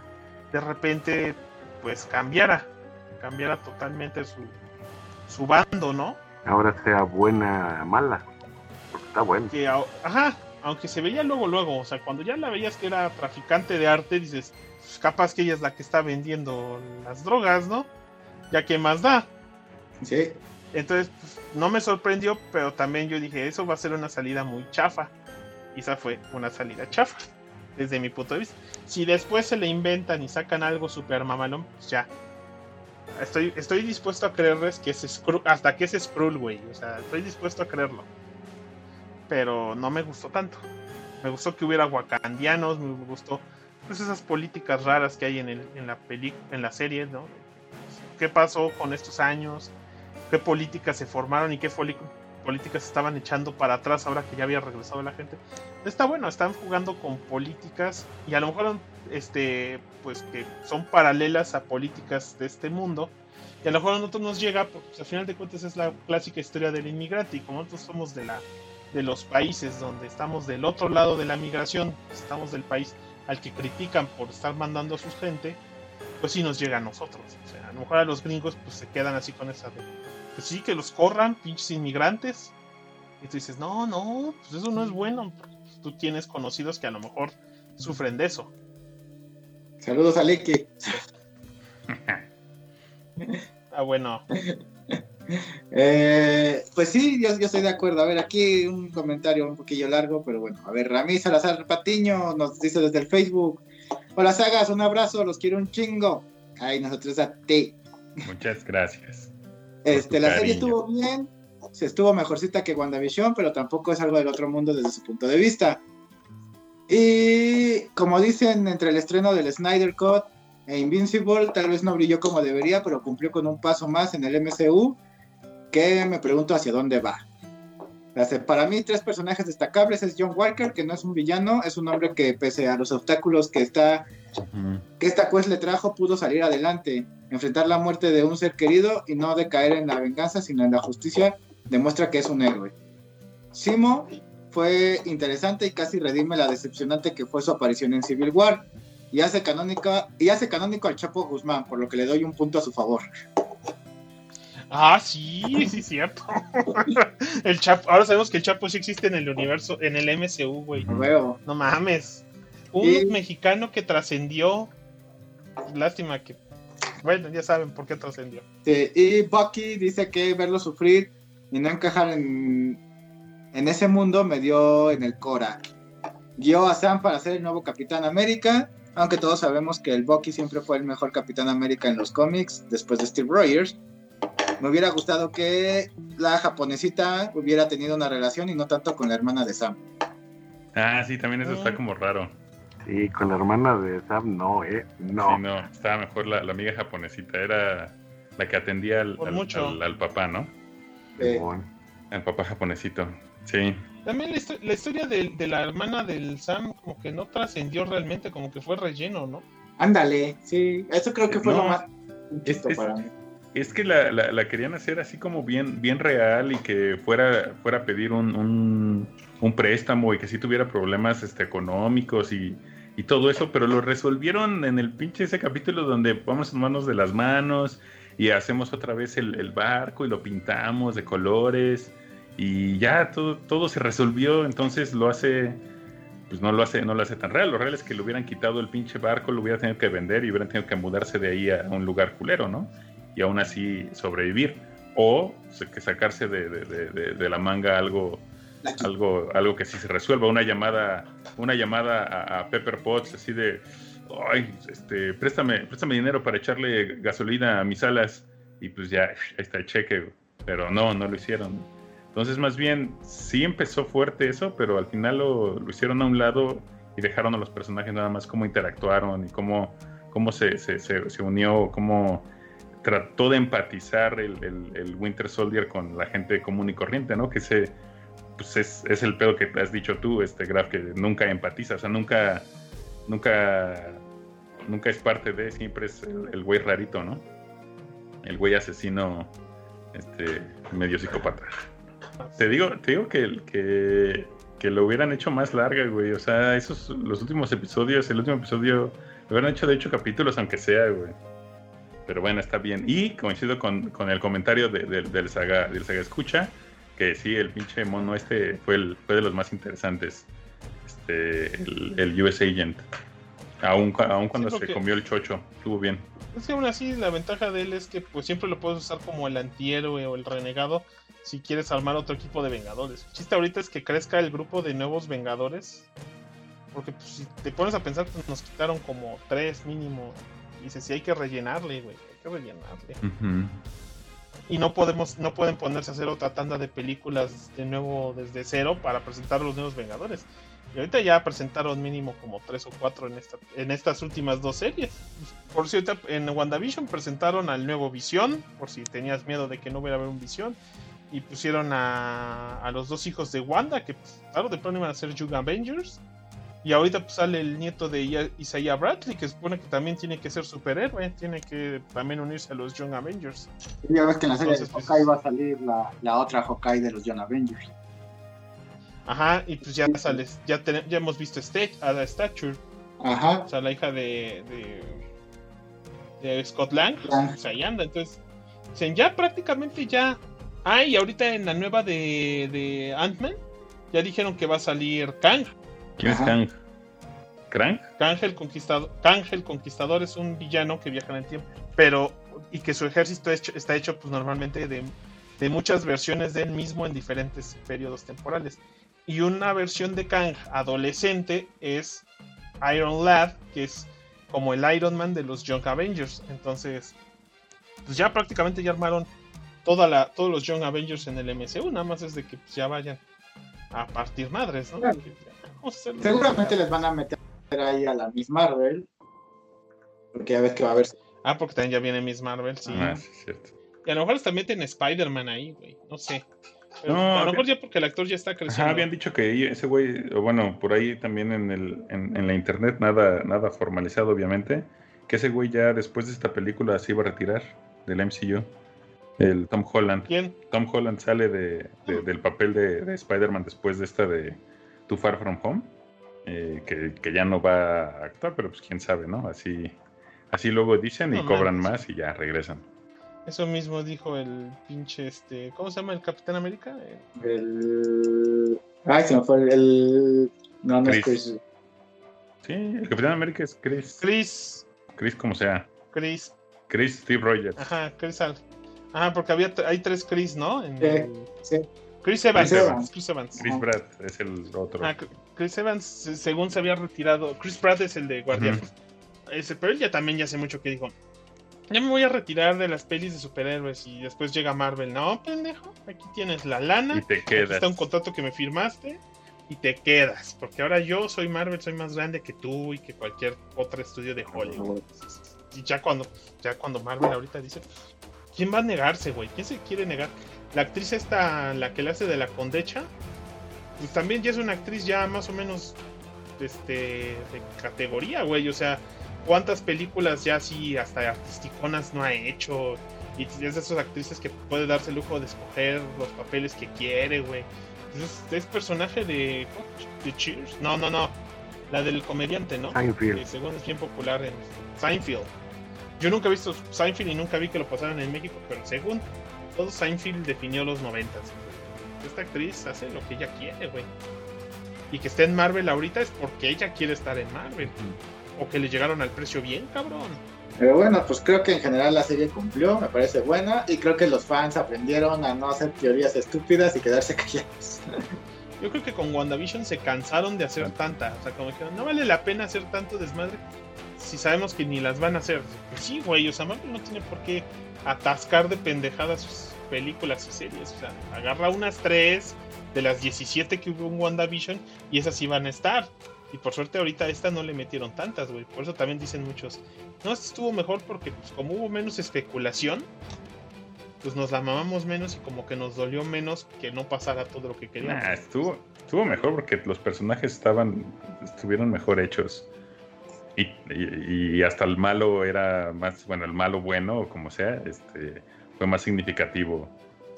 de repente pues cambiara, cambiara totalmente su, su bando, ¿no? Ahora sea buena mala. Porque está bueno. Que, ajá, aunque se veía luego, luego, o sea, cuando ya la veías que era traficante de arte, dices, pues capaz que ella es la que está vendiendo las drogas, ¿no? Ya que más da. Sí. Entonces, pues, no me sorprendió, pero también yo dije, eso va a ser una salida muy chafa. Y esa fue una salida chafa, desde mi punto de vista. Si después se le inventan y sacan algo super mamalón, pues ya. Estoy, estoy dispuesto a creerles que es Skrull, hasta que es Skrull, güey. O sea, estoy dispuesto a creerlo. Pero no me gustó tanto. Me gustó que hubiera wakandianos, me gustó pues esas políticas raras que hay en, el, en la peli, en la serie, ¿no? ¿Qué pasó con estos años? ¿Qué políticas se formaron y qué políticas estaban echando para atrás ahora que ya había regresado la gente? Está bueno, están jugando con políticas y a lo mejor este pues que son paralelas a políticas de este mundo y a lo mejor a nosotros nos llega porque pues, al final de cuentas es la clásica historia del inmigrante y como nosotros somos de la de los países donde estamos del otro lado de la migración, estamos del país al que critican por estar mandando a su gente, pues sí nos llega a nosotros. O sea, a lo mejor a los gringos pues se quedan así con esa de, pues sí, que los corran, pinches inmigrantes. Y tú dices, no, no, pues eso no es bueno. pues, tú tienes conocidos que a lo mejor sufren de eso. Saludos a Leke. Ah, bueno. Eh, pues sí, yo, yo estoy de acuerdo. A ver, aquí un comentario un poquillo largo, pero bueno. A ver, Ramí Salazar Patiño nos dice desde el Facebook. Hola, Sagas, un abrazo, los quiero un chingo. Ay, nosotros a ti. Muchas gracias. Este, la serie estuvo bien, se estuvo mejorcita que WandaVision, pero tampoco es algo del otro mundo desde su punto de vista. Y como dicen, entre el estreno del Snyder Cut e Invincible, tal vez no brilló como debería, pero cumplió con un paso más en el MCU, que me pregunto hacia dónde va. Para mí, tres personajes destacables es John Walker, que no es un villano, es un hombre que pese a los obstáculos que está que esta quest le trajo pudo salir adelante, enfrentar la muerte de un ser querido y no decaer en la venganza, sino en la justicia, demuestra que es un héroe. Simo fue interesante y casi redime la decepcionante que fue su aparición en Civil War. Y hace, canónica, y hace canónico al Chapo Guzmán, por lo que le doy un punto a su favor. Ah, sí, sí, cierto. el Chapo, ahora sabemos que el Chapo sí existe en el universo, en el MCU, güey. Veo. No mames. Un Y- mexicano que trascendió. Lástima que. Bueno, ya saben por qué trascendió. Sí, y Bucky dice que verlo sufrir y no encajar en, en ese mundo me dio en el Cora. Guió a Sam para ser el nuevo Capitán América, aunque todos sabemos que el Bucky siempre fue el mejor Capitán América en los cómics después de Steve Rogers. Me hubiera gustado que la japonesita hubiera tenido una relación y no tanto con la hermana de Sam. Ah, sí, también eso está Mm. como raro. Sí, con la hermana de Sam, no, ¿eh? No. Sí, no, estaba mejor la, la amiga japonesita, era la que atendía al, al- mucho. al- al papá, ¿no? Simón. Al papá japonesito. Sí. También la, histo- la historia de, de la hermana del Sam, como que no trascendió realmente, como que fue relleno, ¿no? ándale, sí, eso creo que fue No, lo más es- es- para mí. Es que la, la- la querían hacer así como bien, bien real y que fuera, fuera a pedir un, un, un préstamo y que sí tuviera problemas este, económicos y, y todo eso, pero lo resolvieron en el pinche ese capítulo donde vamos en manos de las manos y hacemos otra vez el, el barco y lo pintamos de colores y ya todo, todo se resolvió, entonces lo hace, pues no lo hace, no lo hace tan real. Lo real es que le hubieran quitado el pinche barco, lo hubieran tenido que vender y hubieran tenido que mudarse de ahí a un lugar culero, ¿no? y aún así sobrevivir. O que sacarse de, de, de, de la manga algo, algo, algo que sí se resuelva. Una llamada, una llamada a, a Pepper Potts así de ay, este, préstame, préstame dinero para echarle gasolina a mis alas. Y pues ya, ahí está el cheque, pero no, no lo hicieron. Entonces, más bien, sí empezó fuerte eso, pero al final lo, lo hicieron a un lado y dejaron a los personajes nada más cómo interactuaron y cómo, cómo se, se, se, unió, cómo trató de empatizar el, el, el, Winter Soldier con la gente común y corriente, ¿no? Que se, pues es, es, el pedo que has dicho tú, este Graf, que nunca empatiza, o sea, nunca, nunca, nunca es parte de, siempre es el güey rarito, ¿no? El güey asesino, este, medio psicópata. Te digo, te digo que, que, que lo hubieran hecho más larga, güey. O sea, esos, los últimos episodios, el último episodio, lo hubieran hecho de hecho capítulos, aunque sea, güey. Pero bueno, está bien. Y coincido con, con el comentario de, de, del, saga, del Saga Escucha, que sí, el pinche mono este fue, el, fue de los más interesantes. Este, el, el US Agent. Aún, aún cuando sí, se comió el chocho, estuvo bien. Es que aún así la ventaja de él es que pues siempre lo puedes usar como el antihéroe o el renegado si quieres armar otro equipo de Vengadores. El chiste ahorita es que crezca el grupo de nuevos Vengadores. Porque pues, si te pones a pensar, pues nos quitaron como tres mínimo. Y dices, si hay que rellenarle, güey, hay que rellenarle. Uh -huh. Y no podemos, no pueden ponerse a hacer otra tanda de películas de nuevo desde cero para presentar los nuevos Vengadores. Y ahorita ya presentaron mínimo como tres o cuatro en, esta, en estas últimas dos series. Por cierto, en WandaVision presentaron al nuevo Visión, por si tenías miedo de que no hubiera haber un Visión. Y pusieron a, a los dos hijos de Wanda, que pues, claro, de pronto iban a ser Young Avengers. Y ahorita pues, sale el nieto de Isaiah Bradley, que supone que también tiene que ser superhéroe, tiene que también unirse a los Young Avengers. Y ya ves que en la serie Entonces, de Hawkeye pues, va a salir la, la otra Hawkeye de los Young Avengers. Ajá, y pues ya sale, ya, ten, ya hemos visto a la Stature. Ajá. O sea, la hija de, de, de Scott Lang, ah. pues ahí anda. Entonces, ya prácticamente ya. Ah, y ahorita en la nueva de, de Ant-Man, ya dijeron que va a salir Kang. ¿Quién es Kang? ¿Krang? Kang el, Conquistador, Kang el Conquistador es un villano que viaja en el tiempo, pero y que su ejército hecho, está hecho pues normalmente de, de muchas versiones de él mismo en diferentes periodos temporales. Y una versión de Kang adolescente es Iron Lad, que es como el Iron Man de los Young Avengers. Entonces, pues ya prácticamente ya armaron toda la, todos los Young Avengers en el MCU. Nada más es de que pues, ya vayan a partir madres, ¿no? Claro. Seguramente les van a meter ahí a la Miss Marvel. Porque ya ves que va a haber. Ah, porque también ya viene Miss Marvel, sí. Ah, sí, es cierto. Y a lo mejor hasta meten Spider-Man ahí, güey. No sé. Pero no, a lo mejor ya porque el actor ya está creciendo. Ajá, habían dicho que ese güey, bueno, por ahí también en, el, en, en, la internet, nada, nada formalizado, obviamente, que ese güey ya después de esta película se iba a retirar del MCU. El Tom Holland. ¿Quién? Tom Holland sale de, de, del papel de, de Spider-Man después de esta de Too Far From Home. Eh, que, que, ya no va a actuar, pero pues quién sabe, ¿no? Así, así luego dicen y no, cobran man. más y ya regresan. Eso mismo dijo el pinche este. ¿Cómo se llama el Capitán América? El. Ay, se me fue el. No, no Chris. es Chris. Sí, el Capitán América es Chris. Chris. Chris, como sea. Chris. Chris Steve Rogers. Ajá, Chris Al. Ajá, porque había hay tres Chris, ¿no? En, sí, sí. Chris Evans. Chris Evans. Chris, Evans. Chris Pratt es el otro. Ah, Chris Evans, según se había retirado. Chris Pratt es el de Guardián. Uh -huh. Ese, pero él ya también ya hace mucho que dijo ya me voy a retirar de las pelis de superhéroes y después llega Marvel. No, pendejo, aquí tienes la lana. Y te quedas. Aquí está un contrato que me firmaste y te quedas. Porque ahora yo soy Marvel, soy más grande que tú y que cualquier otro estudio de Hollywood. Y ya cuando, ya cuando Marvel ahorita dice, ¿quién va a negarse, güey? ¿Quién se quiere negar? La actriz esta, la que le hace de la condecha, pues también ya es una actriz ya más o menos este, de categoría, güey. O sea, cuántas películas ya así hasta artisticonas no ha hecho y es de esas actrices que puede darse el lujo de escoger los papeles que quiere, güey. Es, es, personaje de, de Cheers. No, no, no. La del comediante, ¿no? Seinfeld. Que según es bien popular en Seinfeld. Yo nunca he visto Seinfeld y nunca vi que lo pasaran en México, pero según todo Seinfeld definió los noventas. Esta actriz hace lo que ella quiere, güey. Y que esté en Marvel ahorita es porque ella quiere estar en Marvel. O que le llegaron al precio bien, cabrón. Pero bueno, pues creo que en general la serie cumplió, me parece buena y creo que los fans aprendieron a no hacer teorías estúpidas y quedarse callados. Yo creo que con WandaVision se cansaron de hacer tanta. O sea, como dijeron, no vale la pena hacer tanto desmadre si sabemos que ni las van a hacer. Pues sí, güey, o sea, Marvel no tiene por qué atascar de pendejadas sus películas y series. O sea, agarra unas tres de las 17 que hubo en WandaVision y esas sí van a estar. Y por suerte ahorita a esta no le metieron tantas, güey. Por eso también dicen muchos, no, esta estuvo mejor porque pues, como hubo menos especulación, pues nos la mamamos menos y como que nos dolió menos que no pasara todo lo que queríamos. Nah, estuvo, estuvo mejor porque los personajes estaban, estuvieron mejor hechos. Y, y- y hasta el malo era más, bueno, el malo bueno, o como sea, este, fue más significativo.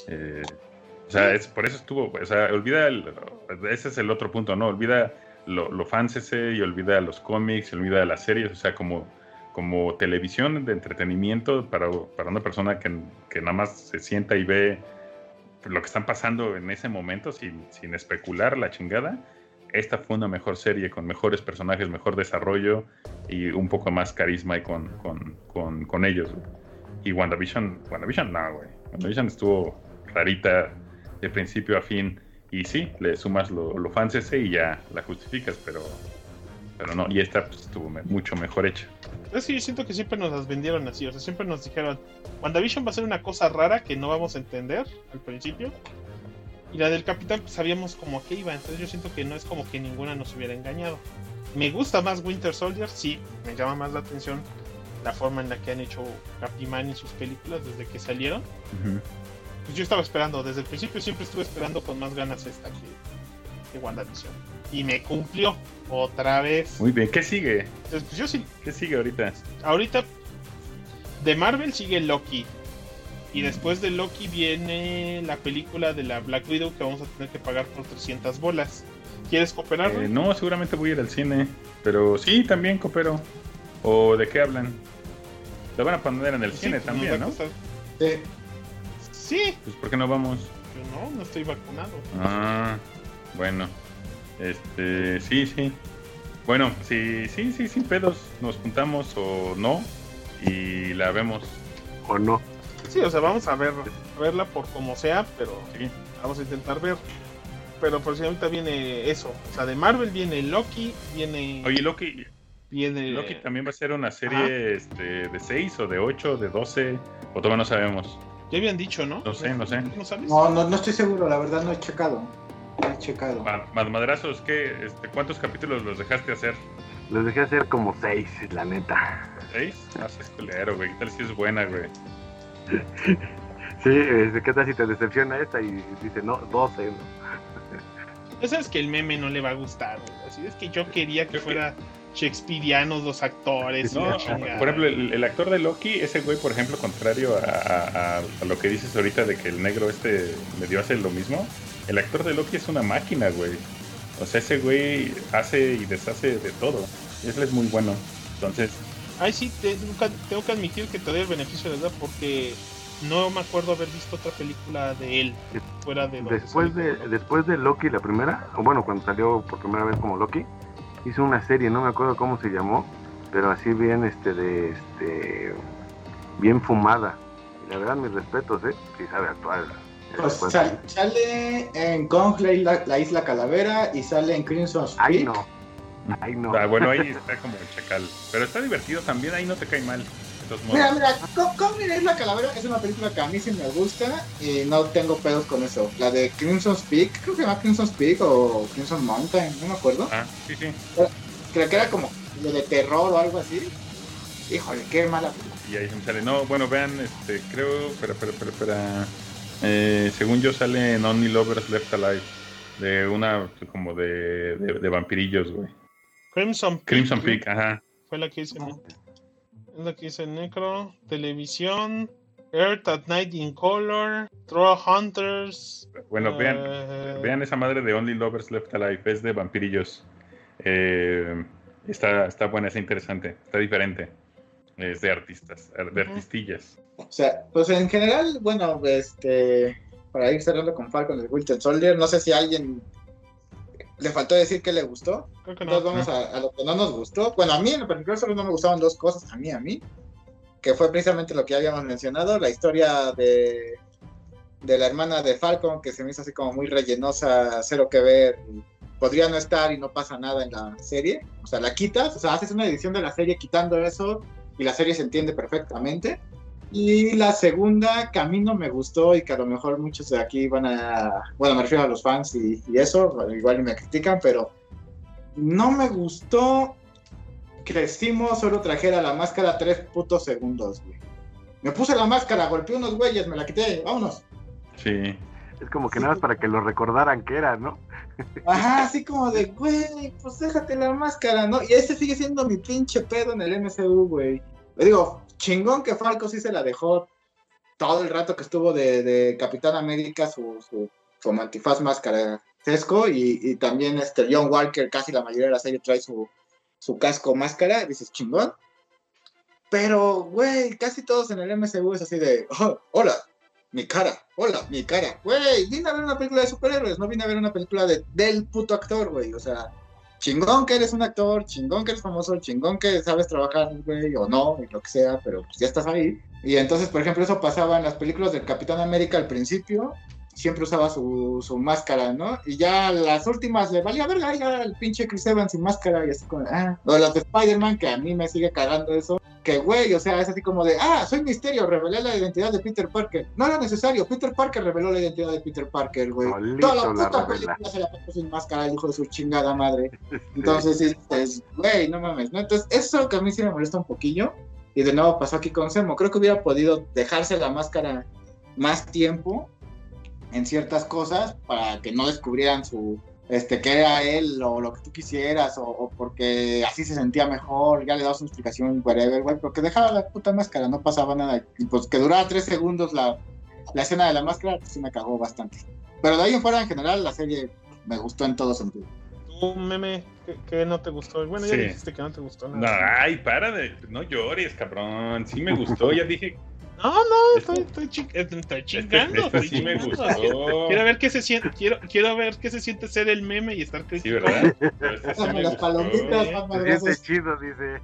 Eh, o sea, es, por eso estuvo, o sea, olvida, el- ese es el otro punto, ¿no? Olvida lo, lo y olvida los cómics, olvida las series, o sea, como, como televisión de entretenimiento para, para una persona que, que nada más se sienta y ve lo que están pasando en ese momento sin, sin especular la chingada. Esta fue una mejor serie con mejores personajes, mejor desarrollo y un poco más carisma y con, con, con, con ellos. Y WandaVision, WandaVision no, güey. WandaVision estuvo rarita de principio a fin. Y sí, le sumas lo, lo fans ese y ya la justificas, pero, pero no. Y esta pues, estuvo mucho mejor hecha. Es que yo siento que siempre nos las vendieron así, o sea, siempre nos dijeron, WandaVision va a ser una cosa rara que no vamos a entender al principio. Y la del Capitán, pues sabíamos como a qué iba, entonces yo siento que no es como que ninguna nos hubiera engañado. Me gusta más Winter Soldier, sí, me llama más la atención la forma en la que han hecho Capiman y sus películas desde que salieron. Pues yo estaba esperando, desde el principio siempre estuve esperando con más ganas esta que, que WandaVision. Y me cumplió otra vez. Muy bien, ¿qué sigue? Entonces, pues yo sí ¿Qué sigue ahorita? ahorita de Marvel sigue Loki. Y después de Loki viene la película de la Black Widow que vamos a tener que pagar por 300 bolas. ¿Quieres cooperar? Eh, no, seguramente voy a ir al cine. Pero sí, también coopero. ¿O de qué hablan? Lo van a poner en el Sí, cine pues, también, ¿no? costar- Sí. Sí, Pues ¿por qué no vamos? yo no, no estoy vacunado. Ah, bueno. Este, sí, sí. Bueno, sí, sí, sí, sin pedos. Nos juntamos o no. Y la vemos. ¿O no? Sí, o sea, vamos a ver, a verla por como sea, pero Sí. vamos a intentar ver. Pero por si ahorita viene eso. O sea, de Marvel viene Loki, viene. Oye, Loki, viene. Loki también va a ser una serie este, de 6 o de 8 de 12 o todavía no sabemos. Ya habían dicho, ¿no? No sé, no sé. ¿No sabes? No, no, no estoy seguro, la verdad no he checado. No he checado. Mad- Madrazos, ¿qué? Este, ¿Cuántos capítulos los dejaste hacer? Les dejé hacer como seis, la neta. ¿Seis? Ah, es culero, güey. ¿Qué tal si es buena, güey? Sí, este, ¿qué tal si te decepciona esta y dice, no, 12? ¿no? Ya sabes que el meme no le va a gustar, güey. Así es que yo quería que Creo que- fuera shakespearianos los actores. No, por ejemplo, el, el actor de Loki, ese güey, por ejemplo, contrario a, a- a- a lo que dices ahorita de que el negro este medio hace lo mismo, el actor de Loki es una máquina, güey. O sea, ese güey hace y deshace de todo. Él es muy bueno. Entonces, Ay, sí, te- nunca- tengo que admitir que te doy el beneficio de la duda porque no me acuerdo haber visto otra película de él fuera de Después de, después de Loki, la primera, o bueno, cuando salió por primera vez como Loki, hizo una serie, no me acuerdo cómo se llamó, pero así bien, este, de, este, bien fumada. Y la verdad, mis respetos, ¿eh? Si sabe actuar. Pues Después- sal- sale en Kong, la isla, la isla Calavera, y sale en Crimson Ay, no. Ay, no. ah, bueno, ahí está como el chacal. Pero está divertido también, ahí no te cae mal. Mira, mira, Kong y la Calavera es una película que a mí sí me gusta y no tengo pedos con eso. La de Crimson Peak, creo que se llama Crimson Peak o Crimson Mountain, no me acuerdo. Ah, sí, sí. Creo que era como lo de terror o algo así. Híjole, qué mala película. Y ahí se me sale. No, bueno, vean, este, creo, espera, espera, espera, espera. Eh, según yo sale en Only Lovers Left Alive. De una, como de, de, de vampirillos, güey. Crimson Peak. Crimson Peak, ajá. Fue la que hice. Es la que hice Necro. Televisión. Earth at Night in Color. Troll Hunters. Bueno, vean, eh, vean esa madre de Only Lovers Left Alive. Es de vampirillos. Eh, está, está buena, está interesante, está diferente. Es de artistas, de Ujú. artistillas. O sea, pues en general, bueno, este, para ir cerrando con Falcon el Winter Soldier, no sé si alguien le faltó decir que le gustó. Creo que no. Entonces vamos a, a lo que no nos gustó. Bueno, a mí en particular solo no me gustaban dos cosas, a mí, a mí. que fue precisamente lo que habíamos mencionado, la historia de, de la hermana de Falcon, que se me hizo así como muy rellenosa, cero que ver, podría no estar y no pasa nada en la serie, o sea, la quitas, o sea, haces una edición de la serie quitando eso y la serie se entiende perfectamente. Y la segunda, que a mí no me gustó y que a lo mejor muchos de aquí van a, bueno, me refiero a los fans y, y eso, igual me critican, pero no me gustó crecimos, solo trajera la máscara tres putos segundos, güey. Me puse la máscara, golpeé unos güeyes, me la quité, vámonos. Sí. Es como que nada más para que lo recordaran que era, ¿no? Ajá, así como de, güey, pues déjate la máscara, ¿no? Y ese sigue siendo mi pinche pedo en el MCU, güey. Le digo, chingón que Falco sí se la dejó todo el rato que estuvo de, Capitán América, su, su, su antifaz y, también este John Walker, casi la mayoría de la serie trae su, su casco máscara, dices chingón. Pero, güey, casi todos en el MCU es así de, oh, hola, mi cara, hola, mi cara. Güey, vine a ver una película de superhéroes, no vine a ver una película de, del puto actor, güey. O sea, chingón que eres un actor, chingón que eres famoso, chingón que sabes trabajar, güey, o no, y lo que sea, pero pues ya estás ahí. Y entonces, por ejemplo, eso pasaba en las películas del Capitán América al principio, siempre usaba su, su, máscara, ¿no? Y ya las últimas le valía verga ya el pinche Chris Evans sin máscara y así como, ah, o las de Spider-Man, que a mí me sigue cagando eso, que güey, o sea, es así como de, ah, soy misterio, revelé la identidad de Peter Parker. No era necesario, Peter Parker reveló la identidad de Peter Parker, güey. Toda la puta la película se la puso sin máscara, el hijo de su chingada madre. Entonces, sí. es, güey, no mames, ¿no? Entonces, eso que a mí sí me molesta un poquillo. Y de nuevo pasó aquí con Semo. Creo que hubiera podido dejarse la máscara más tiempo en ciertas cosas para que no descubrieran su este que era él o lo que tú quisieras o, o porque así se sentía mejor, ya le das una explicación, whatever, güey, pero que dejaba la puta máscara, no pasaba nada. Y pues que durara tres segundos la, la escena de la máscara, pues sí me cagó bastante. Pero de ahí en fuera, en general, la serie me gustó en todo sentido. ¿Tú, meme, qué, qué no te gustó? Bueno, ya sí. dijiste que no te gustó nada. No, ay, para de. No llores, cabrón. Sí me gustó, ya dije no, no, estoy, estoy, chi estoy chingando. Este, este sí me gustó. Quiero ver qué se siente, quiero, quiero ver qué se siente ser el meme y estar criticando. Sí, ¿verdad? Este sí las palomitas, Dice chido, dice.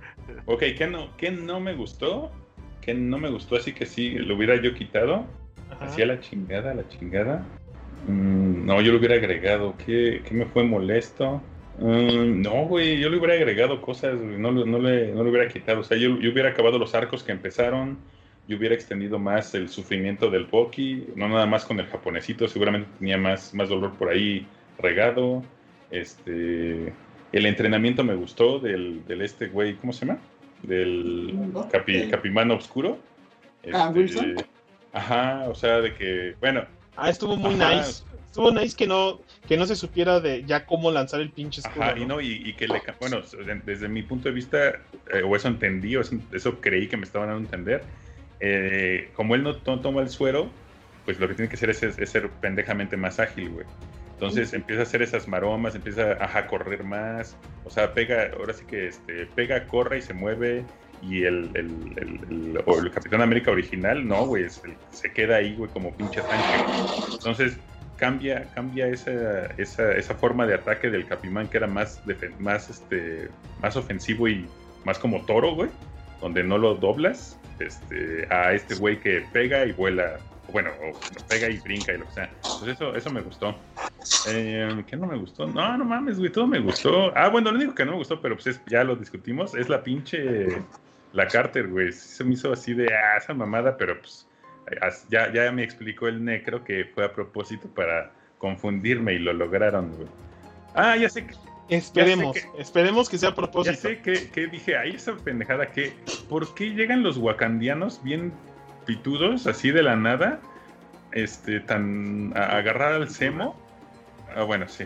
Ok, ¿qué no, ¿qué no me gustó? ¿Qué no me gustó? Así que sí, lo hubiera yo quitado. Hacía la chingada, la chingada. Mm, no, yo lo hubiera agregado. ¿Qué, qué me fue molesto? Mm, no, güey, yo le hubiera agregado cosas, no, no, le, no le hubiera quitado. O sea, yo, yo hubiera acabado los arcos que empezaron yo hubiera extendido más el sufrimiento del Poki, no nada más con el japonesito, seguramente tenía más, más dolor por ahí regado. Este, el entrenamiento me gustó del, del este güey, ¿cómo se llama? Del capi, Capimano Oscuro. Ah, este, ajá, o sea, de que, bueno. Ah, estuvo muy ajá, nice. Estuvo nice que no, que no se supiera de ya cómo lanzar el pinche escudo. Ajá, ¿no? y no, y, y, que le, bueno, desde mi punto de vista, eh, o eso entendí, o eso, eso creí que me estaban dando a entender, eh, como él no toma el suero, pues lo que tiene que hacer es, es, es ser pendejamente más ágil, güey. Entonces empieza a hacer esas maromas, empieza a, a, correr más, o sea, pega, ahora sí que este, pega, corre y se mueve, y el, el, el, el, el Capitán América original, no, güey, se queda ahí, güey, como pinche tanque. Entonces cambia, cambia esa, esa, esa forma de ataque del Capimán que era más, más, este, más ofensivo y más como toro, güey, donde no lo doblas, este, a este güey que pega y vuela, bueno, o pega y brinca y lo que sea. Pues eso, eso me gustó. Eh, ¿Qué no me gustó? No, no mames, güey, todo me gustó. Ah, bueno, lo único que no me gustó, pero pues es, ya lo discutimos, es la pinche, la Carter, güey. Se me hizo así de, ah, esa mamada, pero pues ya, ya me explicó el necro que fue a propósito para confundirme y lo lograron, güey. Ah, ya sé que Esperemos, que, esperemos que sea a propósito. Ya sé que, que dije, ahí esa pendejada que, ¿por qué llegan los wakandianos bien pitudos, así de la nada, este, tan a, agarrar al semo? Ah, bueno, sí,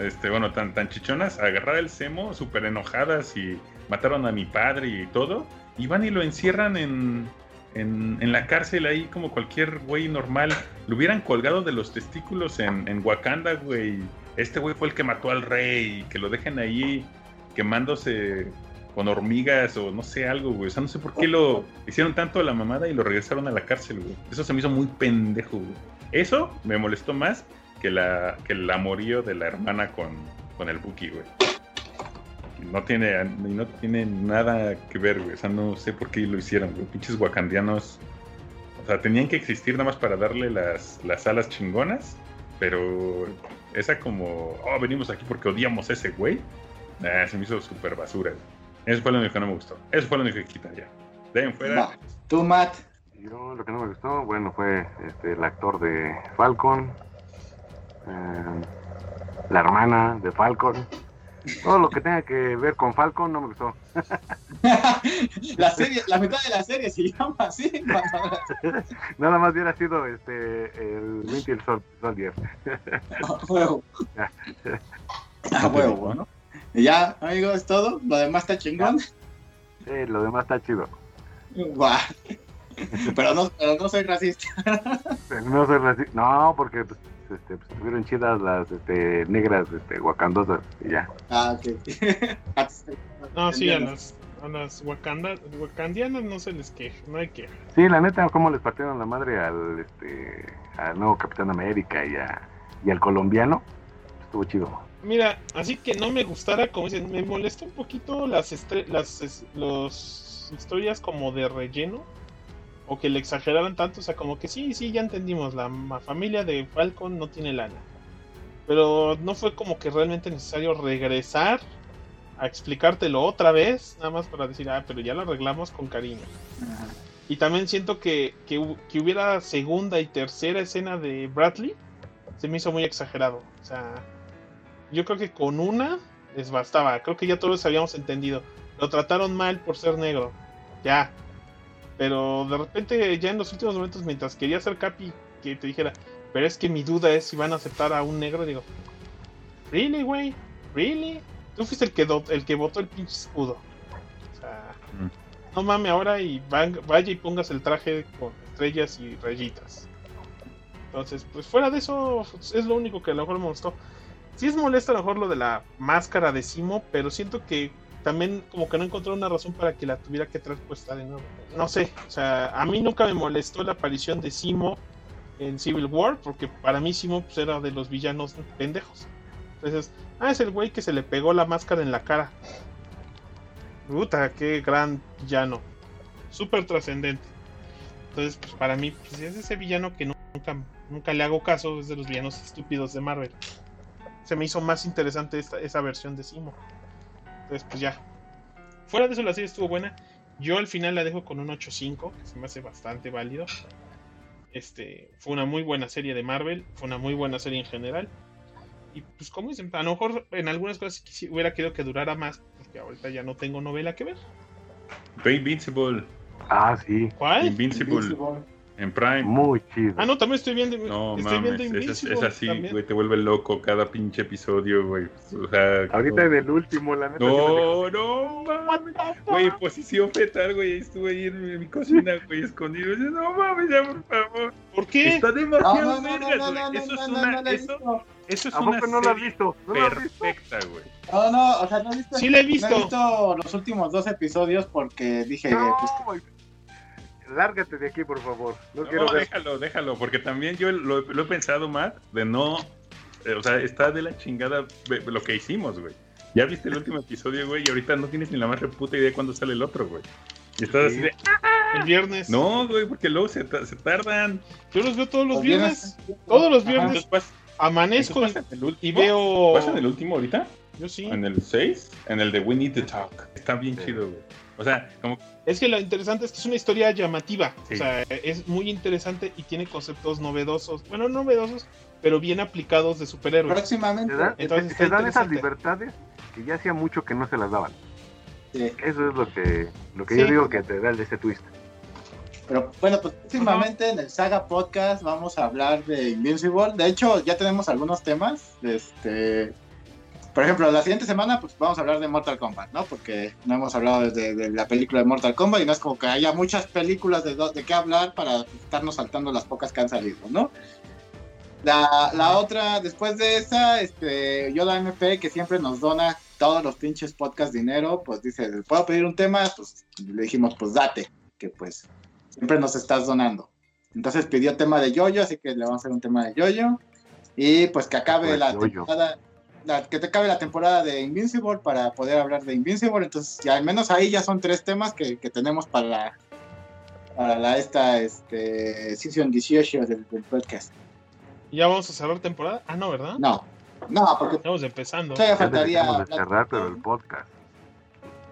este, bueno, tan, tan chichonas, a agarrar el semo, súper enojadas y mataron a mi padre y todo, y van y lo encierran en, en, en, la cárcel ahí como cualquier güey normal. Lo hubieran colgado de los testículos en, en Wakanda, güey este güey fue el que mató al rey, que lo dejen ahí quemándose con hormigas o no sé algo, güey. O sea, no sé por qué lo hicieron tanto a la mamada y lo regresaron a la cárcel, güey. Eso se me hizo muy pendejo, güey. Eso me molestó más que la que el amorío de la hermana con, con el Buki, güey. no tiene, no tiene nada que ver, güey. O sea, no sé por qué lo hicieron, güey. Pinches wakandianos. O sea, tenían que existir nada más para darle las, las alas chingonas. Pero esa como, oh, venimos aquí porque odiamos a ese güey. se me hizo súper basura. Eso fue lo único que no me gustó. Eso fue lo único que quitaría. De ahí en fuera. Tú, Matt. Yo lo que no me gustó, bueno, fue este, el actor de Falcon, eh, la hermana de Falcon. Todo lo que tenga que ver con Falcon no me gustó. la serie, la mitad de la serie se llama así. Nada más hubiera sido este el Winter Soldier. A huevo. A huevo, ¿no? Y ya, amigo, es todo. Lo demás está chingón. Sí, lo demás está chido. Pero no, pero no soy racista. no soy racista. No, porque pues, este, pues, estuvieron chidas las este, negras este, guacandosas y ya. Ah, ok. no, sí, a las, a las wakandianas no se les queja, no hay queja. Sí, la neta, cómo les partieron la madre al, este, al nuevo Capitán América y, a, y al colombiano, estuvo chido. Mira, así que no me gustara, como dicen, me molesta un poquito las, las los historias como de relleno o que le exageraran tanto, o sea, como que sí, sí, ya entendimos, la familia de Falcon no tiene lana. Pero no fue como que realmente necesario regresar a explicártelo otra vez, nada más para decir, ah, pero ya lo arreglamos con cariño. Y también siento que, que, hubiera segunda y tercera escena de Bradley, se me hizo muy exagerado. O sea, yo creo que con una les bastaba, creo que ya todos habíamos entendido. Lo trataron mal por ser negro, ya, pero de repente, ya en los últimos momentos, mientras quería hacer Capi que te dijera, pero es que mi duda es si van a aceptar a un negro, digo, ¿really, güey? ¿really? Tú fuiste el que, el que votó el pinche escudo. O sea, mm. no mames ahora y vaya y pongas el traje con estrellas y rayitas. Entonces, pues fuera de eso, es lo único que a lo mejor me gustó. Sí es molesto a lo mejor lo de la máscara de Simo, pero siento que también como que no encontró una razón para que la tuviera que traer puesta de nuevo. No sé, o sea, a mí nunca me molestó la aparición de Simo en Civil War, porque para mí Simo pues, era de los villanos pendejos. Entonces, ah, es el güey que se le pegó la máscara en la cara. Puta, qué gran villano. Súper trascendente. Entonces, pues para mí, pues, es ese villano que nunca, nunca le hago caso, es de los villanos estúpidos de Marvel. Se me hizo más interesante esta, esa versión de Simo. Entonces, pues ya. Fuera de eso, la serie estuvo buena. Yo al final la dejo con un 8.5, que se me hace bastante válido. Este, fue una muy buena serie de Marvel, fue una muy buena serie en general. Y pues como dicen, a lo mejor en algunas cosas hubiera querido que durara más, porque ahorita ya no tengo novela que ver. The Invincible. Ah, sí. ¿Cuál? Invincible. En Prime. Muy chido. Ah, no, también estoy viendo. No, estoy mames, viendo es, es, así, güey, te vuelve loco cada pinche episodio, güey. O sea, Ahorita en el último, la neta. No, no, mames. Güey, posición fetal, güey. Estuve ahí en mi cocina, güey, escondido. No mames, ya, por favor. ¿Por qué? Está demasiado vergas, güey. Eso es una. Eso, eso es una. no lo has visto? ¿No perfecta, güey. No, no, o sea, no he visto. Sí, le he visto. No he visto los últimos dos episodios porque dije. No, pues, lárgate de aquí, por favor. No, quiero déjalo, déjalo, porque también yo lo, he pensado, más de no. Eh, o sea, está de la chingada lo que hicimos, güey. Ya viste el último episodio, güey, y ahorita no tienes ni la más puta idea de cuándo sale el otro, güey. Y estás así de. El viernes. No, güey, porque luego se, se tardan. Yo los veo todos los viernes. Todos los viernes. amanezco y veo. ¿Pasa en el último ahorita? Yo sí. ¿En el 6? En el de We Need to Talk. Está bien chido, güey. O sea, como... Es que lo interesante es que es una historia llamativa. O sea, es muy interesante y tiene conceptos novedosos. Bueno, novedosos, pero bien aplicados de superhéroes. Próximamente. Entonces, se dan esas libertades que ya hacía mucho que no se las daban. Sí. Eso es lo que, lo que yo digo que te da ese twist. Pero bueno, pues próximamente en el Saga Podcast vamos a hablar de Invincible. De hecho, ya tenemos algunos temas. Este, por ejemplo, la siguiente semana pues vamos a hablar de Mortal Kombat, ¿no? Porque no hemos hablado de, la película de Mortal Kombat y no es como que haya muchas películas de, de qué hablar para estarnos saltando las pocas que han salido, ¿no? La, la otra, después de esa, este, Yoda MP, que siempre nos dona todos los pinches podcast dinero, pues dice, ¿puedo pedir un tema? Pues le dijimos, pues date, que pues siempre nos estás donando. Entonces pidió tema de Yoyo, así que le vamos a hacer un tema de Yoyo. Y pues que acabe pues, la temporada la- que te cabe la temporada de Invincible para poder hablar de Invincible. Entonces, ya al menos ahí ya son tres temas que, que tenemos para la, para la esta este, season 18 del, del podcast. ¿Ya vamos a cerrar temporada? Ah, no, ¿verdad? No, no, porque Estamos empezando. todavía faltaría de cerrar, pero el podcast.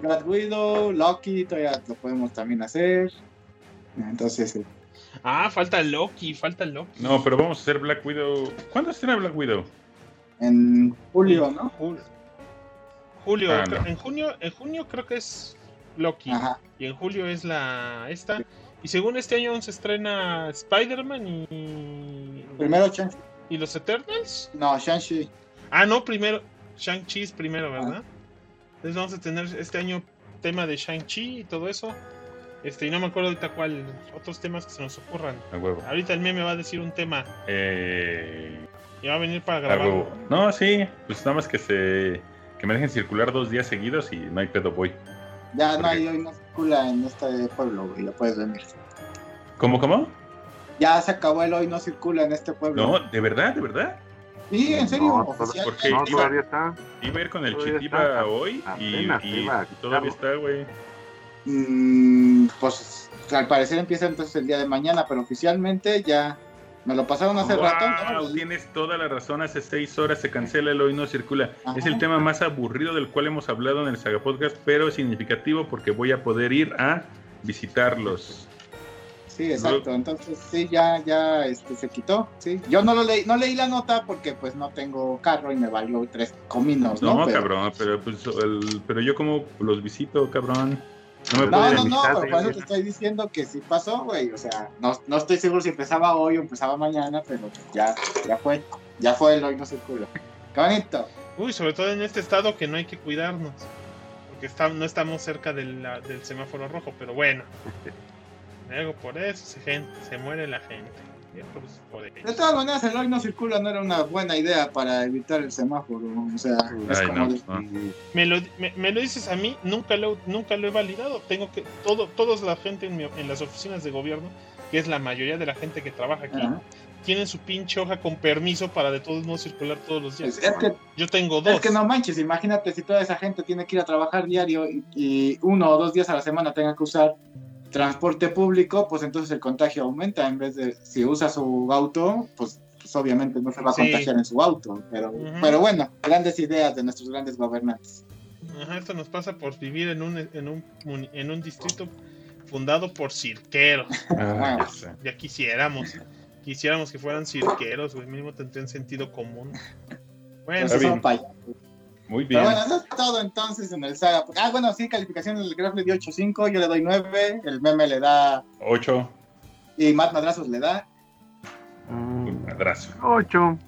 Black Widow, Loki, todavía lo podemos también hacer. Entonces, eh, Ah, falta Loki, falta Loki. No, pero vamos a hacer Black Widow. ¿Cuándo estrena Black Widow? En julio, ¿no? Jul- Julio, Ah, no. en junio, en junio creo que es Loki Ajá. y en julio es la esta y según este año se estrena Spider-Man y Primero Shang-Chi. y los Eternals. No, Shang-Chi. Ah, no, primero Shang-Chi es primero, ¿verdad? Entonces vamos a tener este año tema de Shang-Chi y todo eso. Este, y no me acuerdo ahorita cuál, otros temas que se nos ocurran. A huevo. Ahorita el meme va a decir un tema Eh, y va a venir para grabar. No, sí, pues nada más que se que me dejen circular dos días seguidos y no hay pedo, voy. Ya no hay hoy no circula en este pueblo, güey, ya puedes venir. ¿Cómo, cómo? Ya se acabó el hoy no circula en este pueblo. No, de verdad, de verdad. Sí, en serio, No, oficial. ¿por qué? No, iba- todavía está. Iba a ir con el Chitiba está. hoy y, Apenas y- iba todavía está, güey. Mm, pues al parecer empieza entonces el día de mañana, pero oficialmente ya me lo pasaron hace rato. Wow, ¿no? tienes toda la razón. Hace seis horas se cancela el hoy no circula. Ajá. Es el tema más aburrido del cual hemos hablado en el Saga Podcast, pero significativo porque voy a poder ir a visitarlos. Sí, exacto. Entonces sí, ya, ya este, se quitó. Sí. Yo no lo leí, no leí la nota porque pues no tengo carro y me valió tres cominos, ¿no? No, Pero- cabrón, pero pues el- pero yo como los visito, cabrón. No me No, no, no, pero por eso te estoy diciendo que sí pasó, güey. O sea, no, no estoy seguro si empezaba hoy o empezaba mañana, pero ya, ya fue. Ya fue el hoy no. Qué bonito. Uy, sobre todo en este estado que no hay que cuidarnos. Porque está, no estamos cerca del, la- del semáforo rojo, pero bueno. Luego por eso se, gente, se muere la gente. De todas maneras, el hoy no circula no era una buena idea para evitar el semáforo. O sea, es Ay, como no, de- no. Me lo, me, me lo dices a mí, nunca lo, nunca lo he validado. Tengo que, todo, todos la gente en, mi- en las oficinas de gobierno, que es la mayoría de la gente que trabaja aquí, Ajá. tienen su pinche hoja con permiso para de todos modos circular todos los días. Es, es que, Yo tengo dos. es que no manches, imagínate si toda esa gente tiene que ir a trabajar diario y, y uno o dos días a la semana tenga que usar transporte público, pues entonces el contagio aumenta. En vez de si usa su auto, pues, pues obviamente no se va a Sí. contagiar en su auto. Pero, pero bueno, grandes ideas de nuestros grandes gobernantes. Ajá, esto nos pasa por vivir en un, en un, en un distrito fundado por cirqueros. Ah, ya. Ya quisiéramos. Quisiéramos que fueran cirqueros, güey. Mínimo tendrían sentido común. Bueno, Entonces, bien. son payasos. Muy bien. Pero bueno, eso es todo entonces en el saga. Ah, bueno, sí, calificación del Graf le dio 8.5, yo le doy 9, el meme le da, Ocho. y Matt Madrazos le da. Mm, Un madrazo. Ocho.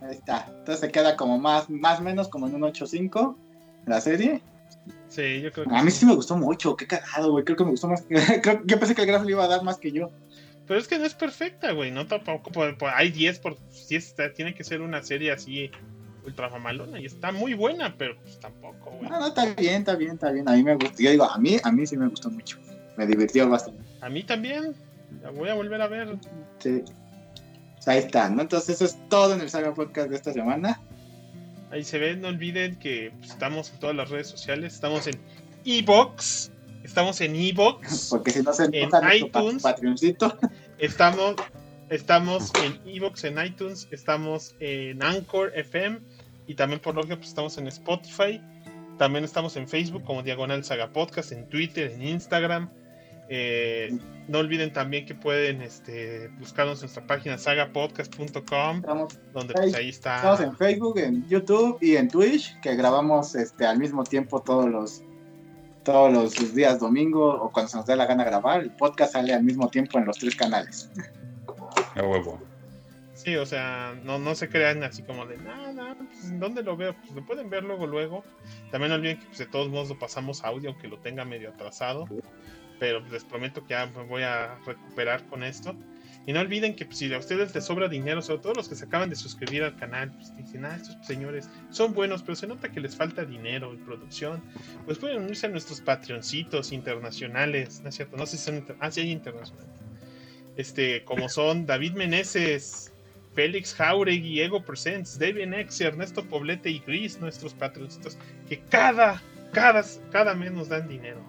Ahí está. Entonces se queda como más, más o menos como en un 8.5 la serie. sí, yo creo que A mí sí. sí me gustó mucho, qué cagado, güey. Creo que me gustó más. creo- yo pensé que el Graf le iba a dar más que yo. Pero es que no es perfecta, güey. No tampoco. por- por- hay 10 por. Si está, tiene que ser una serie así ultra mamalona. Y está muy buena, pero pues tampoco, güey. No, no, está bien, está bien, está bien. A mí me gustó. Yo digo, a mí, a mí sí me gustó mucho. Me divirtió bastante. A mí también. La voy a volver a ver. Sí. Pues ahí está, ¿no? Entonces eso es todo en el Saga Podcast de esta semana. Ahí se ve, no olviden que pues, estamos en todas las redes sociales. Estamos en Evox. Estamos en Evox. Porque si no se En iTunes. Patreoncito. Estamos, estamos en Evox, en iTunes, estamos en Anchor FM y también por lógica pues estamos en Spotify. También estamos en Facebook como Diagonal Saga Podcast, en Twitter, en Instagram. Eh, no olviden también que pueden este, buscarnos en nuestra página sagapodcast.com, Estamos, donde pues, ahí estamos está. en Facebook, en YouTube y en Twitch, que grabamos este al mismo tiempo todos los todos los días domingo o cuando se nos dé la gana grabar. El podcast sale al mismo tiempo en los tres canales. A huevo. Sí, o sea, no, no se crean así como de nada, pues, ¿dónde lo veo? Pues lo pueden ver luego, luego. También no olviden que pues, de todos modos lo pasamos audio, aunque lo tenga medio atrasado. Pero pues, les prometo que ya me voy a recuperar con esto. Y no olviden que pues, si a ustedes les sobra dinero, sobre todo los que se acaban de suscribir al canal, pues dicen, ah, estos señores son buenos, pero se nota que les falta dinero y producción, pues pueden unirse a nuestros Patreoncitos internacionales, ¿no es cierto? No sé si son, inter- ah, sí hay internacionales. Este, como son David Meneses, Félix Jauregui, Ego Presents, David X, Ernesto Poblete y Gris, nuestros patriotistas, que cada, cada, cada mes nos dan dinero.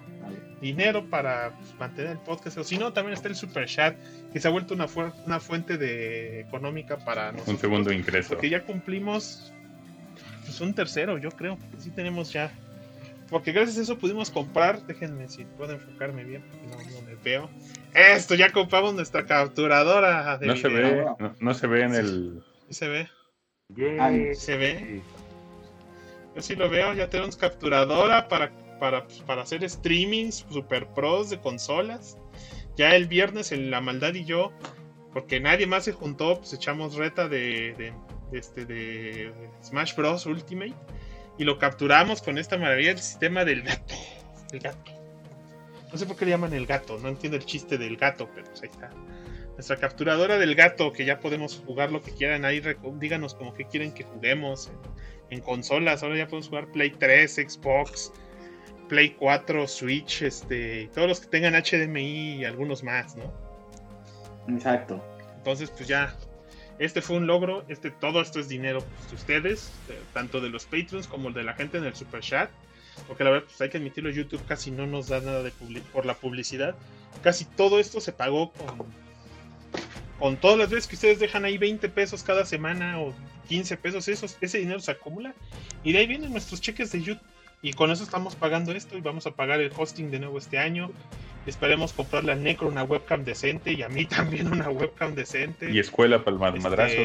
Dinero para pues, mantener el podcast. O si no, también está el Super Chat, que se ha vuelto una, fu- una fuente de económica para nosotros. Un segundo ingreso. Porque ya cumplimos pues, un tercero, yo creo. Sí tenemos ya. Porque gracias a eso pudimos comprar. Déjenme si puedo enfocarme bien, porque no, no me veo. Esto, ya compramos nuestra capturadora de No se ve, no, no se ve en el. Sí se ve, Yay. se ve. Yo sí lo veo, ya tenemos capturadora para, para, pues, para hacer streamings super pros de consolas. Ya el viernes en La Maldad y yo, porque nadie más se juntó, pues echamos reta de, de, de este, de Smash Bros. Ultimate. Y lo capturamos con esta maravilla del sistema del gato. El gato. No sé por qué le llaman el gato, no entiendo el chiste del gato, pero pues ahí está. Nuestra capturadora del gato, que ya podemos jugar lo que quieran. Ahí díganos como que quieren que juguemos en, en consolas. Ahora ya podemos jugar Play 3, Xbox, Play 4, Switch, este, y todos los que tengan HDMI y algunos más, ¿no? Exacto. Entonces, pues ya, este fue un logro. Este, todo esto es dinero pues, de ustedes, de- tanto de los Patreons como de la gente en el Super Chat. Porque la verdad, pues hay que admitirlo, YouTube casi no nos da nada de publi- por la publicidad. Casi todo esto se pagó con, con todas las veces que ustedes dejan ahí 20 pesos cada semana o 15 pesos. Esos, ese dinero se acumula y de ahí vienen nuestros cheques de YouTube. Y con eso estamos pagando esto y vamos a pagar el hosting de nuevo este año. Esperemos comprarle al Necro una webcam decente y a mí también una webcam decente. Y escuela para el Este, madrazos.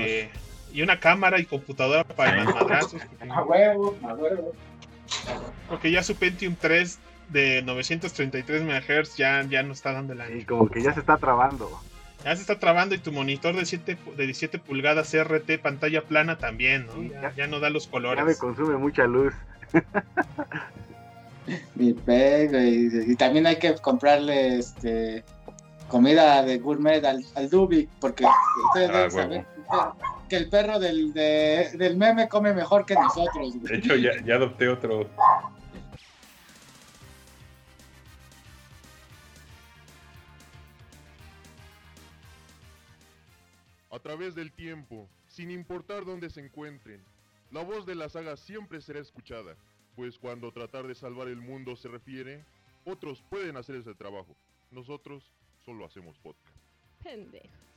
Y una cámara y computadora para los madrazos. A huevo, a huevo. Porque ya su Pentium 3 de 933 MHz ya, ya no está dando la Y como que ya se está trabando. Ya se está trabando y tu monitor de 7 de 17 pulgadas CRT pantalla plana también, ¿no? Sí, Ya, ya. ya no da los Ya me colores. consume mucha luz. Mi pega, y, y también hay que comprarle este comida de gourmet al, al Dubik, porque ustedes Ah, deben saber que el perro del, de- del meme come mejor que nosotros. güey. De hecho, ya, ya adopté otro. a través del tiempo, sin importar dónde se encuentren. La voz de la saga siempre será escuchada, pues cuando tratar de salvar el mundo se refiere, otros pueden hacer ese trabajo. Nosotros solo hacemos podcast. Pendejos.